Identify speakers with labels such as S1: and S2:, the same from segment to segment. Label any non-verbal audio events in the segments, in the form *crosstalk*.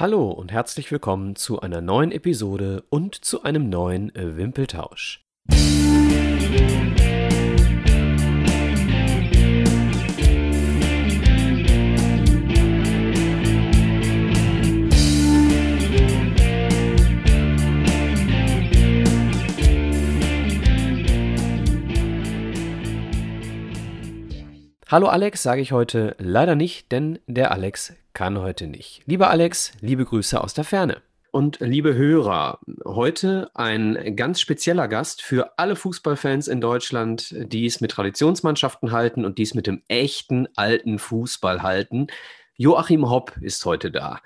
S1: Hallo und herzlich willkommen zu einer neuen Episode und zu einem neuen Wimpeltausch. Hallo Alex, sage ich heute leider nicht, denn der Alex kann heute nicht. Lieber Alex, liebe Grüße aus der Ferne. Und liebe Hörer, heute ein ganz spezieller Gast für alle Fußballfans in Deutschland, die es mit Traditionsmannschaften halten und die es mit dem echten alten Fußball halten. Joachim Hopp ist heute da.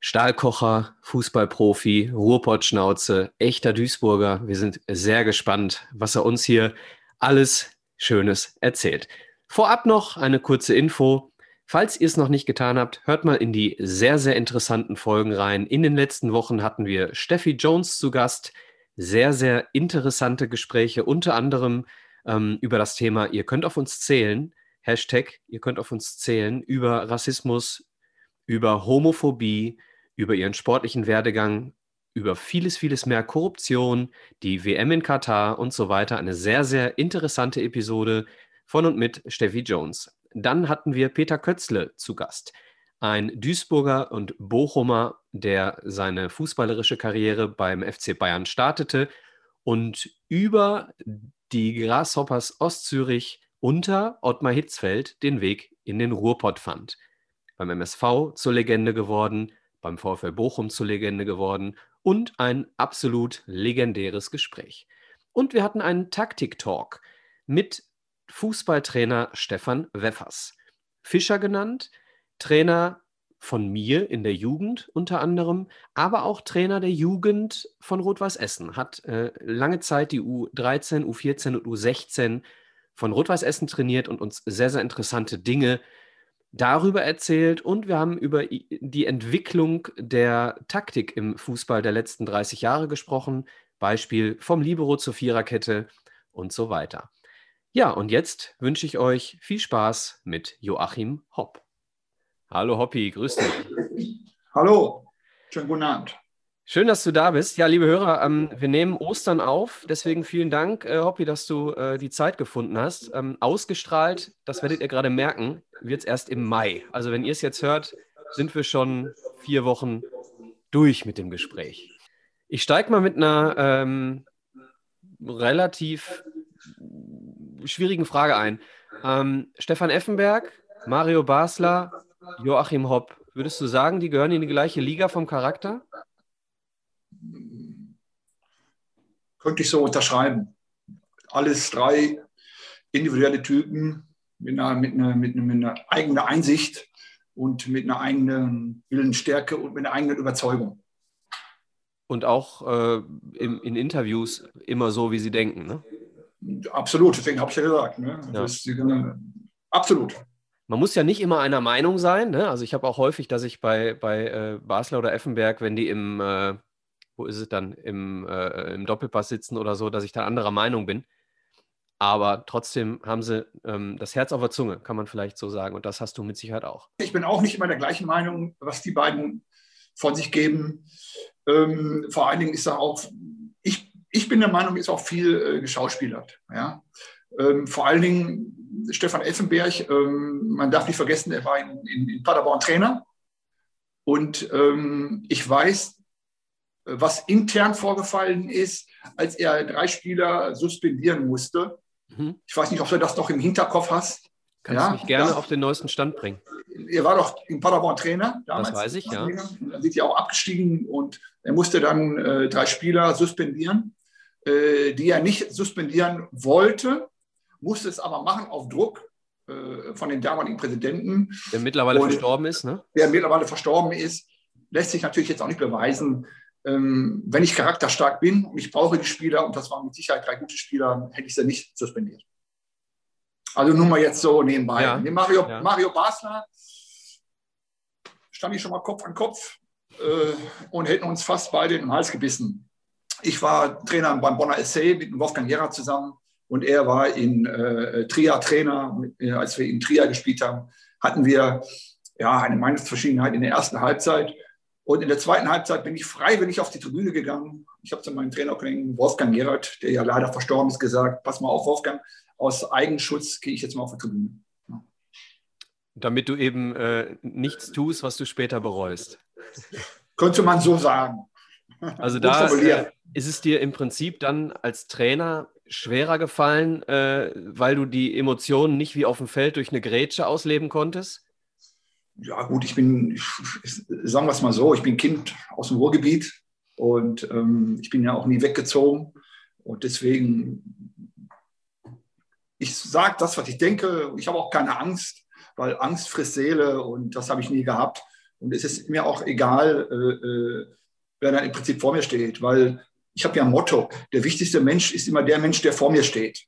S1: Stahlkocher, Fußballprofi, Ruhrpottschnauze, echter Duisburger. Wir sind sehr gespannt, was er uns hier alles Schönes erzählt. Vorab noch eine kurze Info. Falls ihr es noch nicht getan habt, hört mal in die sehr, sehr interessanten Folgen rein. In den letzten Wochen hatten wir Steffi Jones zu Gast. Sehr, sehr interessante Gespräche, unter anderem ähm, über das Thema, ihr könnt auf uns zählen. Hashtag, ihr könnt auf uns zählen, über Rassismus, über Homophobie, über ihren sportlichen Werdegang, über vieles, vieles mehr Korruption, die WM in Katar und so weiter. Eine sehr, sehr interessante Episode von und mit Steffi Jones. Dann hatten wir Peter Kötzle zu Gast, ein Duisburger und Bochumer, der seine fußballerische Karriere beim FC Bayern startete und über die Grasshoppers Ostzürich unter Ottmar Hitzfeld den Weg in den Ruhrpott fand. Beim MSV zur Legende geworden, beim VfL Bochum zur Legende geworden und ein absolut legendäres Gespräch. Und wir hatten einen Taktik-Talk mit Fußballtrainer Stefan Weffers. Fischer genannt, Trainer von mir in der Jugend unter anderem, aber auch Trainer der Jugend von Rot-Weiß Essen. Hat äh, lange Zeit die U13, U14 und U16 von Rot-Weiß Essen trainiert und uns sehr, sehr interessante Dinge darüber erzählt. Und wir haben über die Entwicklung der Taktik im Fußball der letzten 30 Jahre gesprochen. Beispiel vom Libero zur Viererkette und so weiter. Ja, und jetzt wünsche ich euch viel Spaß mit Joachim Hopp. Hallo Hoppi, grüß dich.
S2: Hallo, schönen guten Abend.
S1: Schön, dass du da bist. Ja, liebe Hörer, ähm, wir nehmen Ostern auf. Deswegen vielen Dank, äh, Hoppi, dass du äh, die Zeit gefunden hast. Ähm, ausgestrahlt, das werdet ihr gerade merken, wird es erst im Mai. Also wenn ihr es jetzt hört, sind wir schon vier Wochen durch mit dem Gespräch. Ich steige mal mit einer ähm, relativ schwierigen Frage ein. Ähm, Stefan Effenberg, Mario Basler, Joachim Hopp. Würdest du sagen, die gehören in die gleiche Liga vom Charakter?
S2: Könnte ich so unterschreiben. Alles drei individuelle Typen mit einer, mit einer, mit einer, mit einer eigenen Einsicht und mit einer eigenen Willensstärke und mit einer eigenen Überzeugung.
S1: Und auch äh, in, in Interviews immer so, wie sie denken, ne?
S2: Absolut, deswegen habe ich ja gesagt. Ne? Ja. Ist, absolut.
S1: Man muss ja nicht immer einer Meinung sein. Ne? Also ich habe auch häufig, dass ich bei, bei äh, Basler oder Effenberg, wenn die im, äh, wo ist es dann, im, äh, im Doppelpass sitzen oder so, dass ich da anderer Meinung bin. Aber trotzdem haben sie ähm, das Herz auf der Zunge, kann man vielleicht so sagen. Und das hast du mit Sicherheit auch.
S2: Ich bin auch nicht immer der gleichen Meinung, was die beiden von sich geben. Ähm, vor allen Dingen ist da auch ich bin der Meinung, ist auch viel äh, geschauspielert. Ja? Ähm, vor allen Dingen Stefan Effenberg, ähm, man darf nicht vergessen, er war in, in, in Paderborn Trainer. Und ähm, ich weiß, was intern vorgefallen ist, als er drei Spieler suspendieren musste. Mhm. Ich weiß nicht, ob du das noch im Hinterkopf hast.
S1: Kannst ja, du mich gerne das, auf den neuesten Stand bringen.
S2: Er war doch in Paderborn Trainer
S1: damals. Das weiß ich, ja.
S2: Dann sind die auch abgestiegen und er musste dann äh, drei Spieler suspendieren. Äh, die er nicht suspendieren wollte, musste es aber machen auf Druck äh, von den damaligen Präsidenten.
S1: Der mittlerweile und verstorben ist, ne?
S2: Der mittlerweile verstorben ist, lässt sich natürlich jetzt auch nicht beweisen. Ähm, wenn ich charakterstark bin und ich brauche die Spieler, und das waren mit Sicherheit drei gute Spieler, hätte ich sie nicht suspendiert. Also nur mal jetzt so nebenbei. Ja. Mario, ja. Mario Basler stand ich schon mal Kopf an Kopf äh, und hätten uns fast beide in den Hals gebissen. Ich war Trainer beim Bonner SC mit Wolfgang Gera zusammen und er war in äh, Trier Trainer. Äh, als wir in Trier gespielt haben, hatten wir ja eine Meinungsverschiedenheit in der ersten Halbzeit. Und in der zweiten Halbzeit bin ich freiwillig auf die Tribüne gegangen. Ich habe zu meinem Trainerkollegen Wolfgang Gerhardt, der ja leider verstorben ist, gesagt, pass mal auf, Wolfgang, aus Eigenschutz gehe ich jetzt mal auf die Tribüne. Ja.
S1: Damit du eben äh, nichts tust, was du später bereust.
S2: Könnte man so sagen.
S1: Also da äh, ist es dir im Prinzip dann als Trainer schwerer gefallen, äh, weil du die Emotionen nicht wie auf dem Feld durch eine Grätsche ausleben konntest?
S2: Ja gut, ich bin, ich, sagen wir es mal so, ich bin Kind aus dem Ruhrgebiet und ähm, ich bin ja auch nie weggezogen und deswegen, ich sage das, was ich denke. Ich habe auch keine Angst, weil Angst frisst Seele und das habe ich nie gehabt. Und es ist mir auch egal, äh, äh wer dann im Prinzip vor mir steht, weil ich habe ja ein Motto, der wichtigste Mensch ist immer der Mensch, der vor mir steht.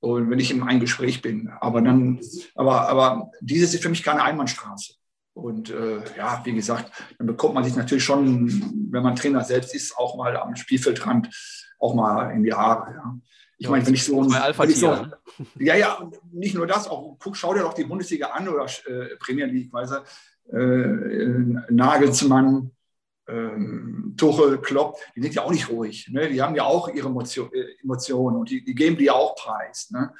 S2: Und wenn ich in einem Gespräch bin. Aber dann, aber, aber dieses ist für mich keine Einbahnstraße. Und äh, ja, wie gesagt, dann bekommt man sich natürlich schon, wenn man Trainer selbst ist, auch mal am Spielfeldrand auch mal in die Haare. Ja. Ich meine, wenn ich so ein.
S1: Wenn so,
S2: ne? ja, ja, nicht nur das, auch guck, schau dir doch die Bundesliga an oder äh, Premier League, weißt du, äh, Nagelsmann, ähm, Tuchel, Klopp, die sind ja auch nicht ruhig. Ne? Die haben ja auch ihre Emotion, äh, Emotionen und die, die, geben die ja auch preis. Ne?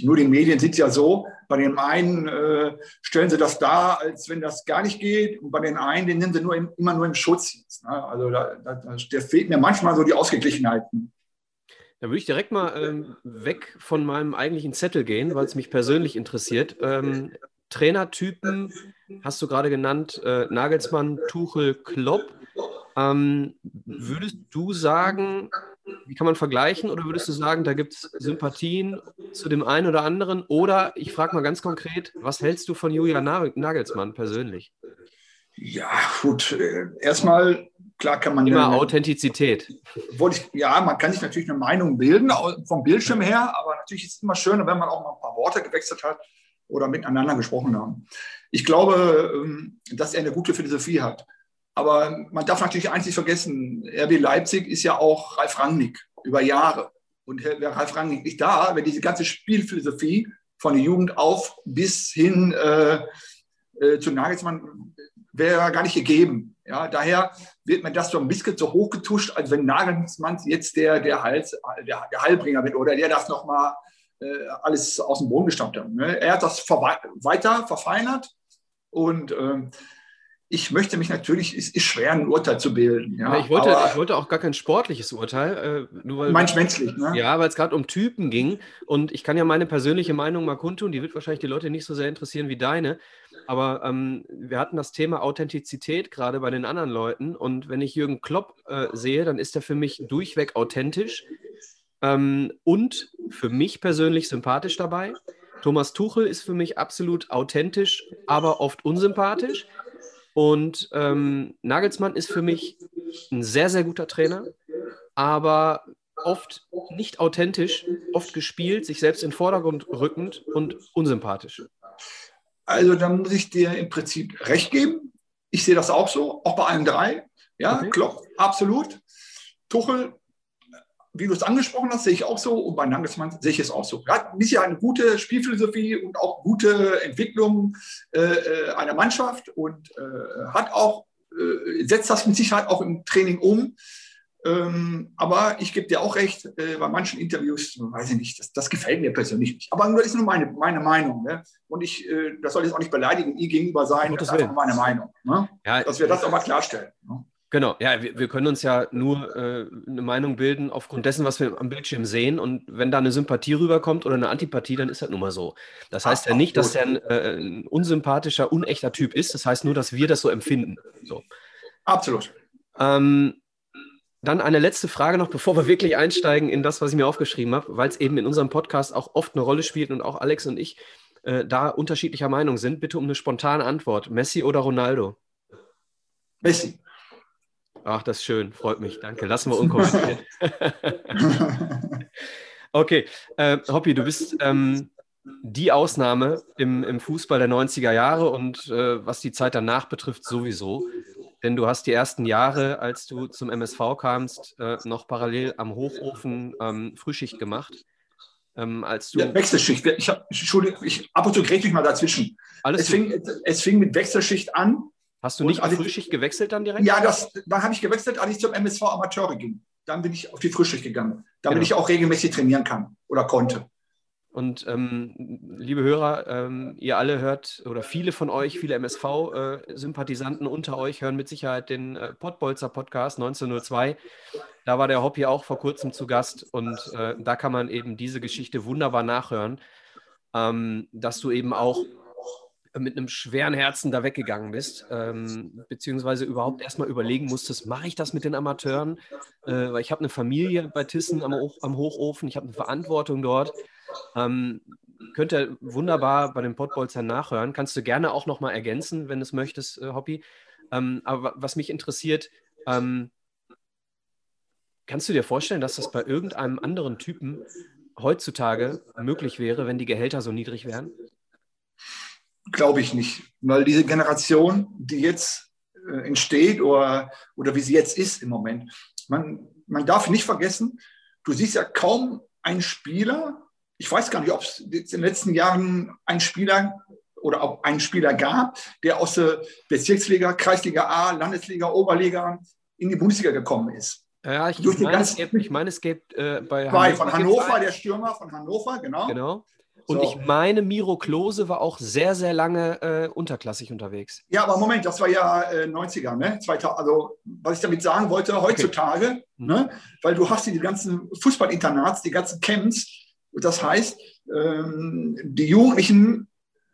S2: Nur die Medien sind ja so, bei dem einen äh, stellen sie das dar, als wenn das gar nicht geht, und bei den einen, den nehmen sie nur im, immer nur im Schutz. Jetzt, ne? Also da, da, da fehlt mir manchmal so die Ausgeglichenheiten.
S1: Da würde ich direkt mal ähm, weg von meinem eigentlichen Zettel gehen, weil es mich persönlich interessiert. Ähm, Trainertypen hast du gerade genannt, äh, Nagelsmann, Tuchel, Klopp. Ähm, würdest du sagen, wie kann man vergleichen, oder würdest du sagen, da gibt es Sympathien zu dem einen oder anderen? Oder ich frage mal ganz konkret, was hältst du von Julian Nagelsmann persönlich?
S2: Ja, gut. Äh, erstmal, klar kann man.
S1: Immer eine, Authentizität.
S2: Wollte ich, ja, man kann sich natürlich eine Meinung bilden, vom Bildschirm her, aber natürlich ist es immer schön, wenn man auch mal ein paar Worte gewechselt hat oder miteinander gesprochen haben. Ich glaube, ähm, dass er eine gute Philosophie hat. Aber man darf natürlich eins nicht vergessen, RB Leipzig ist ja auch Ralf Rangnick über Jahre. Und wäre Ralf Rangnick nicht da, wenn diese ganze Spielphilosophie von der Jugend auf bis hin äh, äh, zu Nagelsmann wäre gar nicht gegeben. Ja, daher wird mir das so ein bisschen so hochgetuscht, als wenn Nagelsmann jetzt der, der, Hals, der, der Heilbringer wird oder der das nochmal äh, alles aus dem Boden gestammt hat. Ne? Er hat das weiter verfeinert und ähm, ich möchte mich natürlich, es ist schwer, ein Urteil zu bilden. Ja,
S1: ich, wollte, ich wollte auch gar kein sportliches Urteil.
S2: Äh, nur weil, meinst menschlich, ne?
S1: Ja, weil es gerade um Typen ging. Und ich kann ja meine persönliche Meinung mal kundtun. Die wird wahrscheinlich die Leute nicht so sehr interessieren wie deine. Aber ähm, wir hatten das Thema Authentizität gerade bei den anderen Leuten. Und wenn ich Jürgen Klopp äh, sehe, dann ist er für mich durchweg authentisch. Ähm, und für mich persönlich sympathisch dabei. Thomas Tuchel ist für mich absolut authentisch, aber oft unsympathisch. Und ähm, Nagelsmann ist für mich ein sehr, sehr guter Trainer, aber oft nicht authentisch, oft gespielt, sich selbst in den Vordergrund rückend und unsympathisch.
S2: Also da muss ich dir im Prinzip recht geben. Ich sehe das auch so, auch bei allen drei. Ja, okay. Klopp, absolut. Tuchel wie du es angesprochen hast, sehe ich auch so und bei Nagelsmann sehe ich es auch so. Er hat sicher eine gute Spielphilosophie und auch gute Entwicklung äh, äh, einer Mannschaft und äh, hat auch, äh, setzt das mit Sicherheit auch im Training um. Ähm, aber ich gebe dir auch recht, äh, bei manchen Interviews, weiß ich nicht, das, das, gefällt mir persönlich nicht. Aber das ist nur meine, meine Meinung. Ne? Und ich, äh, das soll jetzt auch nicht beleidigen, ihr gegenüber sein, das ist einfach meine Meinung. Ne? Ja, Dass wir das aber klarstellen.
S1: Genau, ja, wir, wir, können uns ja nur äh, eine Meinung bilden aufgrund dessen, was wir am Bildschirm sehen. Und wenn da eine Sympathie rüberkommt oder eine Antipathie, dann ist das nun mal so. Das heißt ja nicht, dass der ein, äh, ein unsympathischer, unechter Typ ist. Das heißt nur, dass wir das so empfinden. So.
S2: Absolut.
S1: Ähm, dann eine letzte Frage noch, bevor wir wirklich einsteigen in das, was ich mir aufgeschrieben habe, weil es eben in unserem Podcast auch oft eine Rolle spielt und auch Alex und ich äh, da unterschiedlicher Meinung sind. Bitte um eine spontane Antwort. Messi oder Ronaldo?
S2: Messi.
S1: Ach, das ist schön, freut mich. Danke. Lassen wir unkommentiert. *laughs* okay, äh, Hoppi, du bist ähm, die Ausnahme im, im Fußball der 90er Jahre und äh, was die Zeit danach betrifft, sowieso. Denn du hast die ersten Jahre, als du zum MSV kamst, äh, noch parallel am Hochofen ähm, Frühschicht gemacht.
S2: Ähm, als du ja, Wechselschicht. Ich hab, Entschuldigung, ich, ab und zu grätsche ich mal dazwischen. Alles es fing, es fing mit Wechselschicht an
S1: Hast du nicht auf Frühschicht gewechselt dann direkt?
S2: Ja, das, dann habe ich gewechselt, als ich zum MSV Amateure ging. Dann bin ich auf die Frühschicht gegangen, damit genau. ich auch regelmäßig trainieren kann oder konnte.
S1: Und ähm, liebe Hörer, ähm, ihr alle hört oder viele von euch, viele MSV-Sympathisanten äh, unter euch hören mit Sicherheit den äh, Pottbolzer Podcast 1902. Da war der Hobby auch vor kurzem zu Gast und äh, da kann man eben diese Geschichte wunderbar nachhören, ähm, dass du eben auch mit einem schweren Herzen da weggegangen bist, ähm, beziehungsweise überhaupt erstmal überlegen musstest, mache ich das mit den Amateuren? Äh, weil ich habe eine Familie bei Tissen am, am Hochofen, ich habe eine Verantwortung dort. Ähm, könnt ihr wunderbar bei den Pottbolzern nachhören. Kannst du gerne auch nochmal ergänzen, wenn du es möchtest, äh, Hobby. Ähm, aber was mich interessiert, ähm, kannst du dir vorstellen, dass das bei irgendeinem anderen Typen heutzutage möglich wäre, wenn die Gehälter so niedrig wären?
S2: Glaube ich nicht, weil diese Generation, die jetzt äh, entsteht oder, oder wie sie jetzt ist im Moment, man, man darf nicht vergessen, du siehst ja kaum einen Spieler, ich weiß gar nicht, ob es in den letzten Jahren einen Spieler oder ob einen Spieler gab, der aus der Bezirksliga, Kreisliga A, Landesliga, Oberliga in die Bundesliga gekommen ist.
S1: Ja, ich, meine, es ich meine, es gibt äh,
S2: bei Hannover. Von Hannover, der Stürmer von Hannover, genau.
S1: Genau. Und so. ich meine, Miro Klose war auch sehr, sehr lange äh, unterklassig unterwegs.
S2: Ja, aber Moment, das war ja äh, 90er, ne? 2000, also, was ich damit sagen wollte, heutzutage, okay. Mhm. ne? weil du hast die ganzen Fußballinternats, die ganzen Camps, das heißt, ähm, die Jugendlichen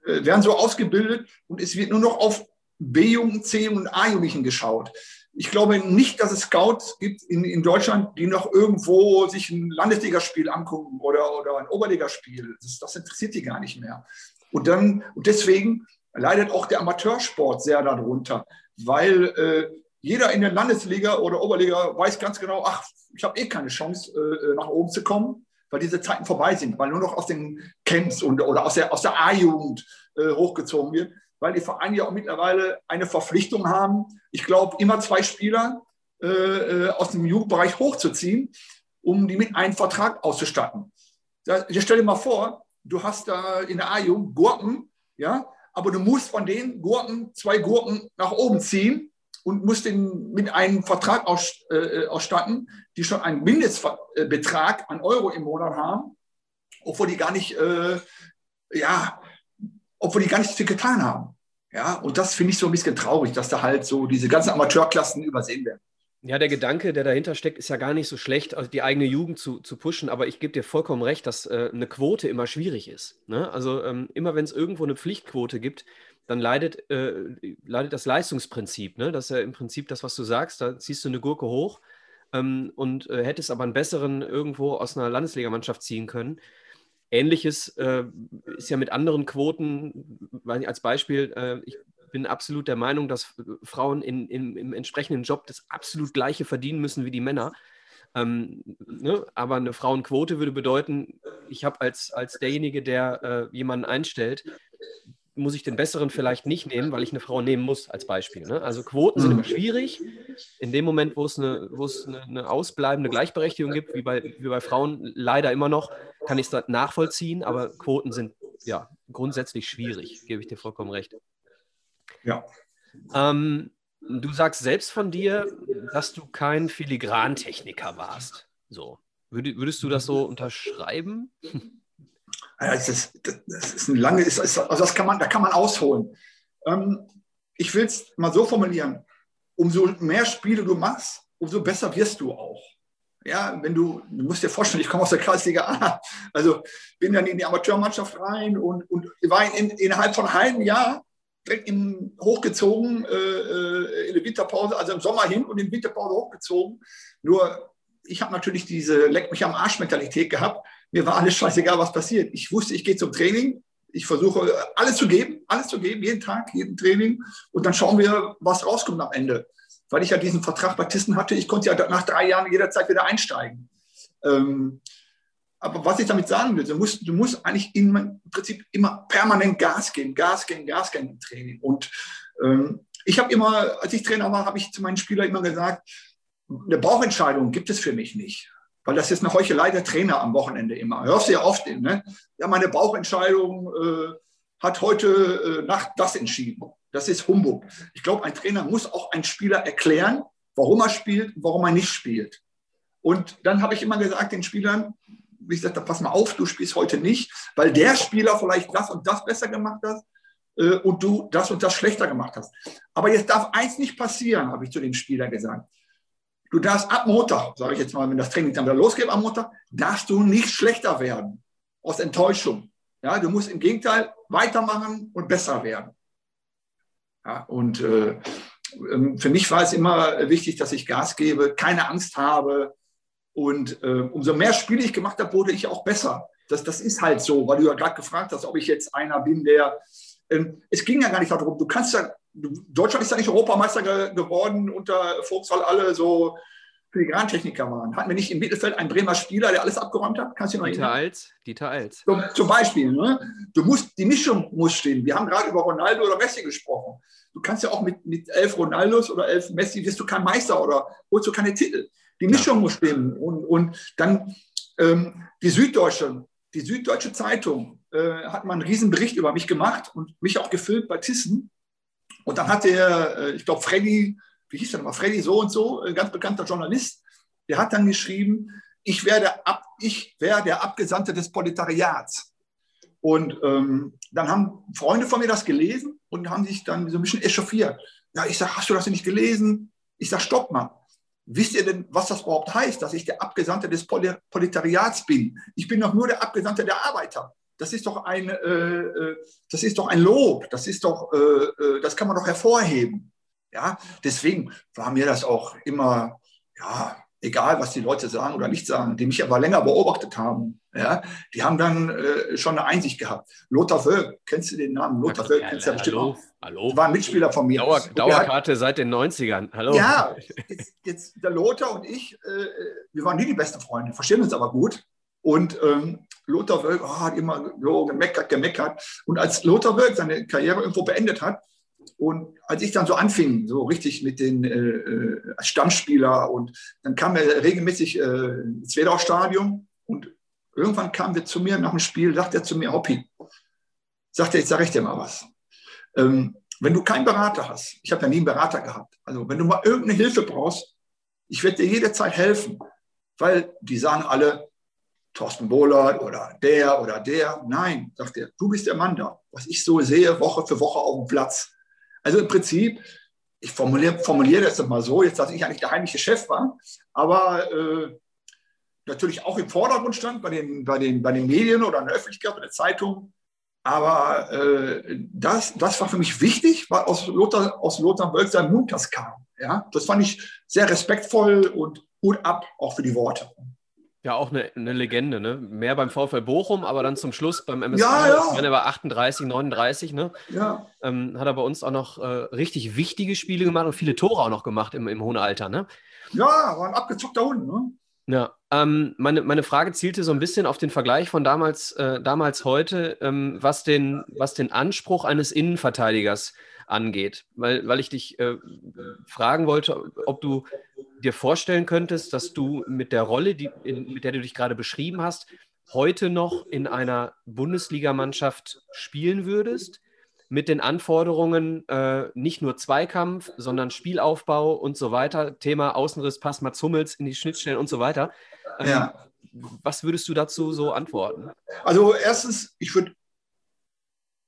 S2: äh, werden so ausgebildet und es wird nur noch auf B-Jugend, C- und A-Jugendlichen geschaut. Ich glaube nicht, dass es Scouts gibt in, in Deutschland, die noch irgendwo sich ein Landesligaspiel angucken oder, oder ein Oberligaspiel. Das, das interessiert die gar nicht mehr. Und, dann, und deswegen leidet auch der Amateursport sehr darunter, weil äh, jeder in der Landesliga oder Oberliga weiß ganz genau, ach, ich habe eh keine Chance, äh, nach oben zu kommen weil diese Zeiten vorbei sind, weil nur noch aus den Camps und, oder aus der, aus der A-Jugend äh, hochgezogen wird, weil die Vereine ja auch mittlerweile eine Verpflichtung haben, ich glaube, immer zwei Spieler äh, äh, aus dem Jugendbereich hochzuziehen, um die mit einem Vertrag auszustatten. Da, stell dir mal vor, du hast da in der A-Jugend Gurken, ja, aber du musst von den Gurken zwei Gurken nach oben ziehen und musst den mit einem Vertrag aus, äh, ausstatten, die schon einen Mindestbetrag an Euro im Monat haben, obwohl die gar nicht, äh, ja, obwohl die gar nichts getan haben. Ja, und das finde ich so ein bisschen traurig, dass da halt so diese ganzen Amateurklassen übersehen werden.
S1: Ja, der Gedanke, der dahinter steckt, ist ja gar nicht so schlecht, also die eigene Jugend zu, zu pushen, aber ich gebe dir vollkommen recht, dass äh, eine Quote immer schwierig ist. Ne? Also ähm, immer wenn es irgendwo eine Pflichtquote gibt, dann leidet, äh, leidet das Leistungsprinzip. Ne? Das ist ja im Prinzip das, was du sagst. Da ziehst du eine Gurke hoch ähm, und äh, hättest aber einen besseren irgendwo aus einer Landesligamannschaft ziehen können. Ähnliches äh, ist ja mit anderen Quoten, als Beispiel, äh, ich bin absolut der Meinung, dass Frauen in, in, im entsprechenden Job das absolut gleiche verdienen müssen wie die Männer. Ähm, ne? Aber eine Frauenquote würde bedeuten, ich habe als, als derjenige, der äh, jemanden einstellt, muss ich den besseren vielleicht nicht nehmen, weil ich eine Frau nehmen muss, als Beispiel. Ne? Also Quoten sind immer mhm. schwierig. In dem Moment, wo es, eine, wo es eine, eine ausbleibende Gleichberechtigung gibt, wie bei, wie bei Frauen leider immer noch, kann ich es nachvollziehen, aber Quoten sind ja grundsätzlich schwierig, gebe ich dir vollkommen recht.
S2: Ja.
S1: Ähm, du sagst selbst von dir, dass du kein Filigrantechniker warst. So. Würdest du das so unterschreiben?
S2: Das ist, das ist ein langes, also das kann man, da kann man ausholen. Ähm, ich will es mal so formulieren: Umso mehr Spiele du machst, umso besser wirst du auch. Ja, wenn du, du musst dir vorstellen, ich komme aus der Kreisliga A, also bin dann in die Amateurmannschaft rein und, und war in, innerhalb von einem halben Jahr direkt im, hochgezogen äh, äh, in der Winterpause, also im Sommer hin und in der Winterpause hochgezogen. Nur ich habe natürlich diese Leck mich am Arsch-Mentalität gehabt mir war alles scheißegal, was passiert. Ich wusste, ich gehe zum Training, ich versuche alles zu geben, alles zu geben, jeden Tag, jeden Training. Und dann schauen wir, was rauskommt am Ende. Weil ich ja diesen Vertrag bei Thyssen hatte, ich konnte ja nach drei Jahren jederzeit wieder einsteigen. Ähm, aber was ich damit sagen will, du musst, du musst eigentlich im Prinzip immer permanent Gas geben, Gas geben, Gas geben im Training. Und ähm, ich habe immer, als ich Trainer war, habe ich zu meinen Spielern immer gesagt, eine Bauchentscheidung gibt es für mich nicht weil das ist eine Heuchelei der Trainer am Wochenende immer. Hörst du ja oft, ne? Ja, meine Bauchentscheidung äh, hat heute äh, Nacht das entschieden. Das ist Humbug. Ich glaube, ein Trainer muss auch einen Spieler erklären, warum er spielt und warum er nicht spielt. Und dann habe ich immer gesagt den Spielern, wie gesagt, pass mal auf, du spielst heute nicht, weil der Spieler vielleicht das und das besser gemacht hat äh, und du das und das schlechter gemacht hast. Aber jetzt darf eins nicht passieren, habe ich zu den Spielern gesagt. Du darfst ab Montag, sage ich jetzt mal, wenn das Training dann wieder losgeht am Montag, darfst du nicht schlechter werden aus Enttäuschung. Ja, du musst im Gegenteil weitermachen und besser werden. Ja, und äh, ähm, für mich war es immer wichtig, dass ich Gas gebe, keine Angst habe. Und äh, umso mehr Spiele ich gemacht habe, wurde ich auch besser. Das, das ist halt so, weil du ja gerade gefragt hast, ob ich jetzt einer bin, der. Ähm, es ging ja gar nicht darum, du kannst ja. Deutschland ist ja nicht Europameister ge geworden unter Vogts, weil alle so Filigrantechniker waren. Hatten wir nicht im Mittelfeld einen Bremer Spieler, der alles abgeräumt hat?
S1: Kannst du noch Dieter Als. Dieter Als.
S2: Zum, zum Beispiel. Ne? Du musst, die Mischung muss stehen. Wir haben gerade über Ronaldo oder Messi gesprochen. Du kannst ja auch mit, mit elf Ronaldos oder elf Messi, wirst du kein Meister oder holst du keine Titel. Die Mischung ja. muss stimmen. Und, und dann ähm, die Süddeutsche, die Süddeutsche Zeitung äh, hat mal einen riesen Bericht über mich gemacht und mich auch gefüllt bei Thyssen. Und dann hat der, äh, ich glaube, Freddy wie hieß der nochmal, Freddy so und so, ein ganz bekannter Journalist, der hat dann geschrieben, ich werde ab, ich wäre der Abgesandte des Proletariats. Und ähm, dann haben Freunde von mir das gelesen und haben sich dann so ein bisschen echauffiert. Ja, ich sage, hast du das nicht gelesen? Ich sage, stopp mal. Wisst ihr denn, was das überhaupt heißt, dass ich der Abgesandte des Proletariats bin? Ich bin doch nur der Abgesandte der Arbeiter. Das ist doch ein, äh, äh das ist doch ein Lob. Das ist doch, äh, äh, das kann man doch hervorheben. Ja, deswegen war mir das auch immer, ja, egal was die Leute sagen oder nicht sagen, die mich aber länger beobachtet haben, ja, die haben dann äh, schon eine Einsicht gehabt. Lothar Wölk, kennst du den Namen? Lothar Wölk, kennst du ja bestimmt
S1: hallo, Hallo.
S2: War ein Mitspieler von mir.
S1: Dauer, Dauerkarte hat, seit den 90ern. Hallo.
S2: Ja, jetzt, jetzt der Lothar und ich, äh, wir waren nie die besten Freunde, verstehen uns aber gut. Und ähm, Lothar Wölk oh, hat immer so gemeckert, gemeckert. Und als Lothar Wölk seine Karriere irgendwo beendet hat, und als ich dann so anfing, so richtig mit den äh, äh Stammspieler und dann kam er regelmäßig äh, ins Wedau-Stadion und irgendwann kam er zu mir nach dem Spiel, sagt er zu mir, Hoppi, sagt er, jetzt sage ich dir mal was. Ähm, wenn du keinen Berater hast, ich habe ja nie einen Berater gehabt, also wenn du mal irgendeine Hilfe brauchst, ich werde dir jederzeit helfen, weil die sagen alle, Thorsten Bohlert oder der oder der. Nein, sagt er, du bist der Mann da. Was ich so sehe, Woche für Woche auf dem Platz, also im Prinzip, ich formuliere, formuliere das mal so, jetzt, dass ich eigentlich der heimliche Chef war, aber äh, natürlich auch im Vordergrund stand bei den, bei, den, bei den Medien oder in der Öffentlichkeit, bei der Zeitung. Aber äh, das, das war für mich wichtig, weil aus Lothar, aus Lothar Wölk sein Mund das kam. Ja? Das fand ich sehr respektvoll und gut ab, auch für die Worte.
S1: Ja, auch eine, eine, Legende, ne? Mehr beim VfL Bochum, aber dann zum Schluss beim MSV.
S2: Ja, ja.
S1: Ich meine, er war 38, 39, ne?
S2: Ja.
S1: Ähm, hat er bei uns auch noch äh, richtig wichtige Spiele gemacht und viele Tore auch noch gemacht im, im hohen Alter, ne?
S2: Ja, war ein abgezockter Hund, ne?
S1: Ja, ähm, meine, meine Frage zielte so ein bisschen auf den Vergleich von damals, äh, damals heute, ähm, was, den, was den Anspruch eines Innenverteidigers angeht. Weil, weil ich dich äh, fragen wollte, ob du dir vorstellen könntest, dass du mit der Rolle, die, in, mit der du dich gerade beschrieben hast, heute noch in einer Bundesligamannschaft spielen würdest, mit den Anforderungen äh, nicht nur Zweikampf, sondern Spielaufbau und so weiter, Thema Außenriss, Pass Mats Hummels in die Schnittstellen und so weiter.
S2: Ähm, ja.
S1: Was würdest du dazu so antworten?
S2: Also erstens, ich würde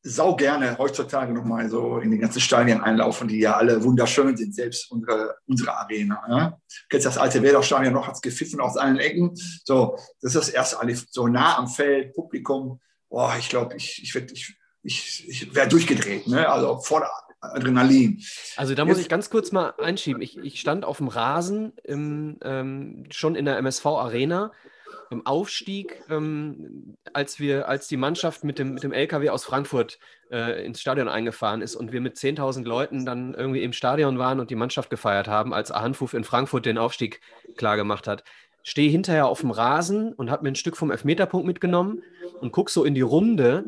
S2: sau gerne heutzutage nochmal so in die ganzen Stadien einlaufen, die ja alle wunderschön sind, selbst unsere, unsere Arena. Ja? Du kennst das alte Wedau-Stadion noch, hat es gepfiffen aus allen Ecken. So, das ist das erste, alles so nah am Feld, Publikum. Boah, ich glaube, ich, ich, ich, ich, ich wäre durchgedreht, ne? also voller Adrenalin.
S1: Also da muss Jetzt, ich ganz kurz mal einschieben. Ich, ich stand auf dem Rasen im, ähm, schon in der MSV-Arena im Aufstieg, ähm, als wir, als die Mannschaft mit dem, mit dem LKW aus Frankfurt äh, ins Stadion eingefahren ist und wir mit 10.000 Leuten dann irgendwie im Stadion waren und die Mannschaft gefeiert haben, als Ahanfuf in Frankfurt den Aufstieg klargemacht hat. Stehe hinterher auf dem Rasen und habe mir ein Stück vom Elfmeterpunkt mitgenommen und gucke so in die Runde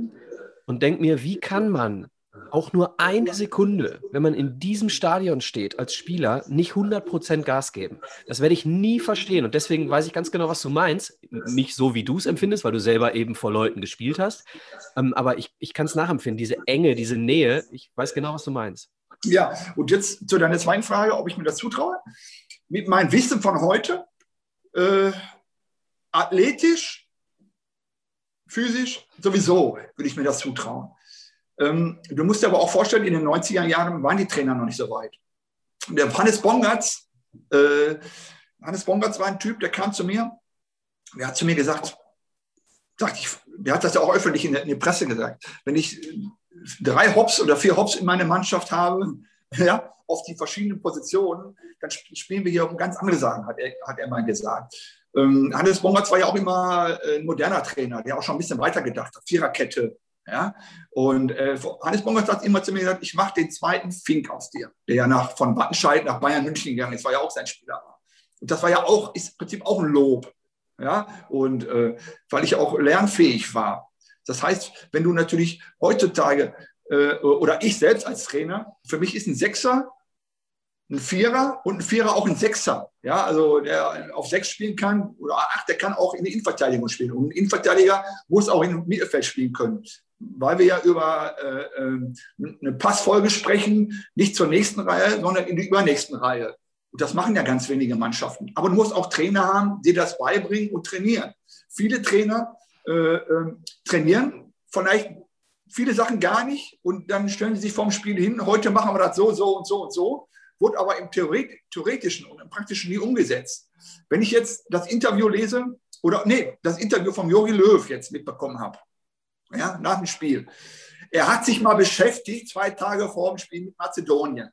S1: und denke mir, wie kann man auch nur eine Sekunde, wenn man in diesem Stadion steht als Spieler, nicht 100% Gas geben. Das werde ich nie verstehen und deswegen weiß ich ganz genau, was du meinst. Nicht so, wie du es empfindest, weil du selber eben vor Leuten gespielt hast, ähm, aber ich, ich kann es nachempfinden, diese Enge, diese Nähe, ich weiß genau, was du meinst.
S2: Ja, und jetzt zu deiner zweiten Frage, ob ich mir das zutraue. Mit meinem Wissen von heute, äh, athletisch, physisch, sowieso würde ich mir das zutrauen. Ähm, du musst dir aber auch vorstellen, in den 90er Jahren waren die Trainer noch nicht so weit. Der Hannes Bongatz, äh, Hannes Bongatz war ein Typ, der kam zu mir, der hat zu mir gesagt, sagt ich, der hat das ja auch öffentlich in der, in der Presse gesagt, wenn ich drei Hops oder vier Hops in meiner Mannschaft habe, *laughs* ja, auf die verschiedenen Positionen, dann spielen wir hier um ganz andere Sachen, hat er, hat er mal gesagt. Ähm, Hannes Bongatz war ja auch immer ein moderner Trainer, der auch schon ein bisschen weiter gedacht hat. Viererkette, ja? Und äh, Hannes Bongers hat immer zu mir gesagt, ich mache den zweiten Fink aus dir, der ja nach, von Wattenscheid nach Bayern München gegangen ist, war ja auch sein Spieler. Und das war ja auch, ist im Prinzip auch ein Lob. Ja? Und äh, weil ich auch lernfähig war. Das heißt, wenn du natürlich heutzutage äh, oder ich selbst als Trainer, für mich ist ein Sechser ein Vierer und ein Vierer auch ein Sechser. Ja, also der auf sechs spielen kann oder acht, der kann auch in der Innenverteidigung spielen. Und ein Innenverteidiger muss auch im Mittelfeld spielen können weil wir ja über äh, ähm, eine Passfolge sprechen, nicht zur nächsten Reihe, sondern in die übernächsten Reihe. Und das machen ja ganz wenige Mannschaften. Aber du musst auch Trainer haben, die das beibringen und trainieren. Viele Trainer äh, äh, trainieren vielleicht viele Sachen gar nicht und dann stellen sie sich vorm Spiel hin, heute machen wir das so, so und so und so, wurde aber im Theoretischen und im Praktischen nie umgesetzt. Wenn ich jetzt das Interview lese, oder nee, das Interview von Jogi Löw jetzt mitbekommen habe, ja, nach dem Spiel. Er hat sich mal beschäftigt, zwei Tage vor dem Spiel mit Mazedonien.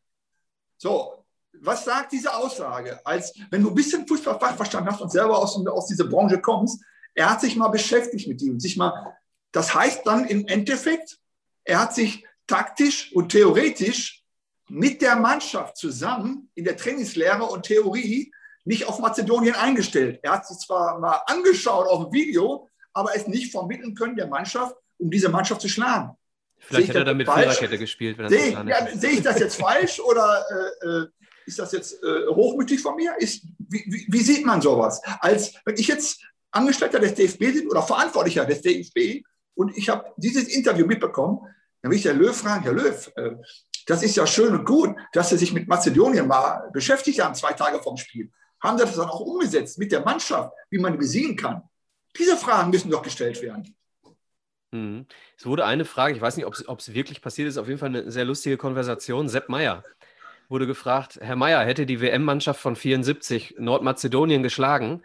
S2: So, was sagt diese Aussage? Als wenn du ein bisschen Fußballfachverstand hast und selber aus, aus dieser Branche kommst, er hat sich mal beschäftigt mit ihm. Sich mal, das heißt dann im Endeffekt, er hat sich taktisch und theoretisch mit der Mannschaft zusammen in der Trainingslehre und Theorie nicht auf Mazedonien eingestellt. Er hat sich zwar mal angeschaut auf dem Video, aber es nicht vermitteln können der Mannschaft, um diese Mannschaft zu schlagen.
S1: Vielleicht hätte er dann mit Viererkette gespielt.
S2: Wenn sehe, ja, sehe ich das jetzt falsch oder äh, äh, ist das jetzt äh, hochmütig von mir? Ist, wie, wie, wie, sieht man sowas? Als wenn ich jetzt Angestellter des DFB bin oder Verantwortlicher des DFB und ich habe dieses Interview mitbekommen, dann will ich der Löw fragen, Herr Löw, äh, das ist ja schön und gut, dass Sie sich mit Mazedonien mal beschäftigt haben, zwei Tage vom Spiel. Haben Sie das dann auch umgesetzt mit der Mannschaft, wie man besiegen kann? Diese Fragen müssen doch gestellt werden.
S1: Mhm. Es wurde eine Frage, ich weiß nicht, ob es wirklich passiert ist, auf jeden Fall eine sehr lustige Konversation. Sepp Meier wurde gefragt, Herr Meier, hätte die WM-Mannschaft von 74 Nordmazedonien geschlagen?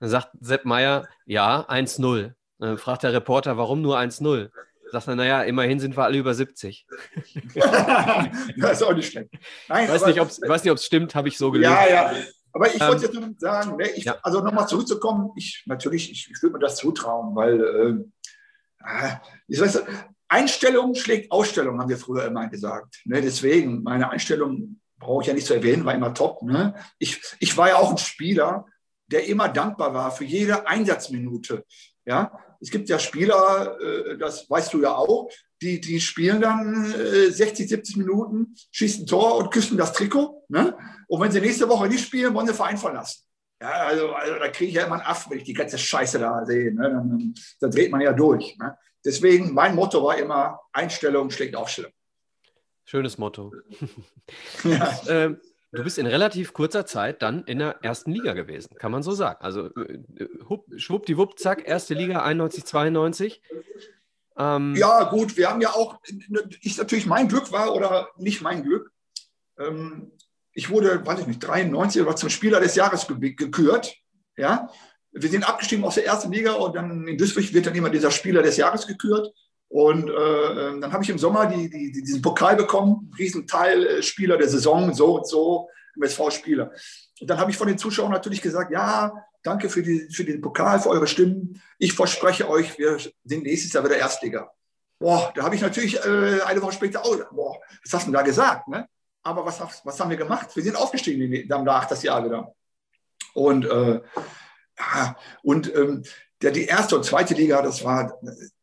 S1: Dann sagt Sepp Meier, ja, 1-0. Dann fragt der Reporter, warum nur 1-0? Sagt er, naja, immerhin sind wir alle über 70. *laughs*
S2: das ist auch nicht schlecht.
S1: Nein, ich weiß, nicht, ich weiß nicht, ob es stimmt, habe ich so gelesen.
S2: Ja, ja. Aber ich ähm, wollte jetzt nur sagen, ne, ich, ja. also nochmal zurückzukommen, ich natürlich, ich, ich würde mir das zutrauen, weil äh, ich weiß, Einstellung schlägt Ausstellung, haben wir früher immer gesagt. Ne? Deswegen, meine Einstellung brauche ich ja nicht zu erwähnen, war immer top. Ne? Ich, ich war ja auch ein Spieler, der immer dankbar war für jede Einsatzminute. Ja, es gibt ja Spieler, äh, das weißt du ja auch, die, die spielen dann 60, äh, 70 Minuten, schießen Tor und küssen das Trikot. Ne? Und wenn sie nächste Woche nicht spielen, wollen sie Verein verlassen. Ja, also, also da kriege ich ja immer einen Aff, wenn ich die ganze Scheiße da sehe. Ne? Dann, dann, dreht man ja durch. Ne? Deswegen, mein Motto war immer, Einstellung schlägt Aufstellung.
S1: Schönes Motto. *laughs* ja. *laughs* ähm, du bist in relativ kurzer Zeit dann in der ersten Liga gewesen, kann man so sagen. Also äh, schwuppdiwupp, zack, erste Liga 91, 92.
S2: Ähm, ja, gut, wir haben ja auch, ist natürlich mein Glück war oder nicht mein Glück. Ähm, ich wurde, weiß ich nicht, 93 oder zum Spieler des Jahres gekürt. Ja, wir sind abgestiegen aus der ersten Liga und dann in Duisburg wird dann immer dieser Spieler des Jahres gekürt. Und äh, dann habe ich im Sommer die, die, diesen Pokal bekommen, Riesenteil äh, Spieler der Saison, so und so, MSV-Spieler. Und dann habe ich von den Zuschauern natürlich gesagt, ja, danke für, die, für den Pokal, für eure Stimmen. Ich verspreche euch, wir sind nächstes Jahr wieder Erstliga. Boah, da habe ich natürlich äh, eine Woche später, oh, boah, was hast du denn da gesagt? Ne? Aber was, was haben wir gemacht? Wir sind aufgestiegen danach das Jahr wieder. Und, äh, ja, und ähm, der, die erste und zweite Liga, das war,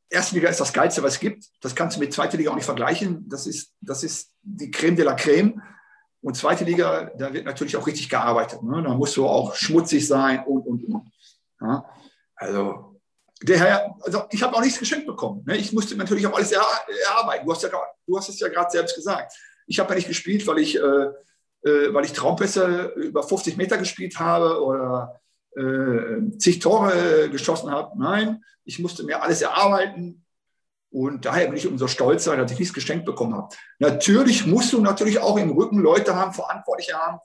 S2: erste Liga ist das Geilste, was es gibt. Das kannst du mit zweiter Liga auch nicht vergleichen. Das ist, das ist die Creme de la Creme. Und zweite Liga, da wird natürlich auch richtig gearbeitet. Ne? Da musst du auch schmutzig sein und, und, und. Ja? Also, der Herr, also ich habe auch nichts geschenkt bekommen. Ne? Ich musste natürlich auch alles er, erarbeiten. Du hast, ja, du hast es ja gerade selbst gesagt. Ich habe ja nicht gespielt, weil ich, äh, äh, weil ich Traumpässe über 50 Meter gespielt habe oder äh, zig Tore geschossen habe. Nein, ich musste mir alles erarbeiten. Und daher bin ich umso stolzer, dass ich nichts geschenkt bekommen habe. Natürlich musst du natürlich auch im Rücken Leute haben, Verantwortliche haben,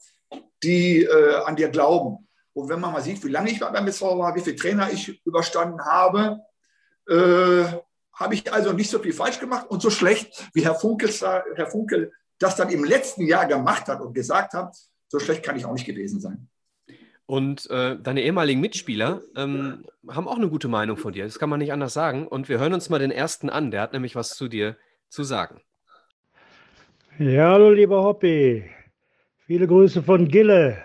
S2: die äh, an dir glauben. Und wenn man mal sieht, wie lange ich beim MSV war, wie viele Trainer ich überstanden habe, äh, habe ich also nicht so viel falsch gemacht und so schlecht, wie Herr Funkel, Herr Funkel das dann im letzten Jahr gemacht hat und gesagt hat, so schlecht kann ich auch nicht gewesen sein.
S1: Und äh, deine ehemaligen Mitspieler ähm, haben auch eine gute Meinung von dir. Das kann man nicht anders sagen. Und wir hören uns mal den ersten an. Der hat nämlich was zu dir zu sagen.
S3: Ja, hallo lieber Hoppi. Viele Grüße von Gille.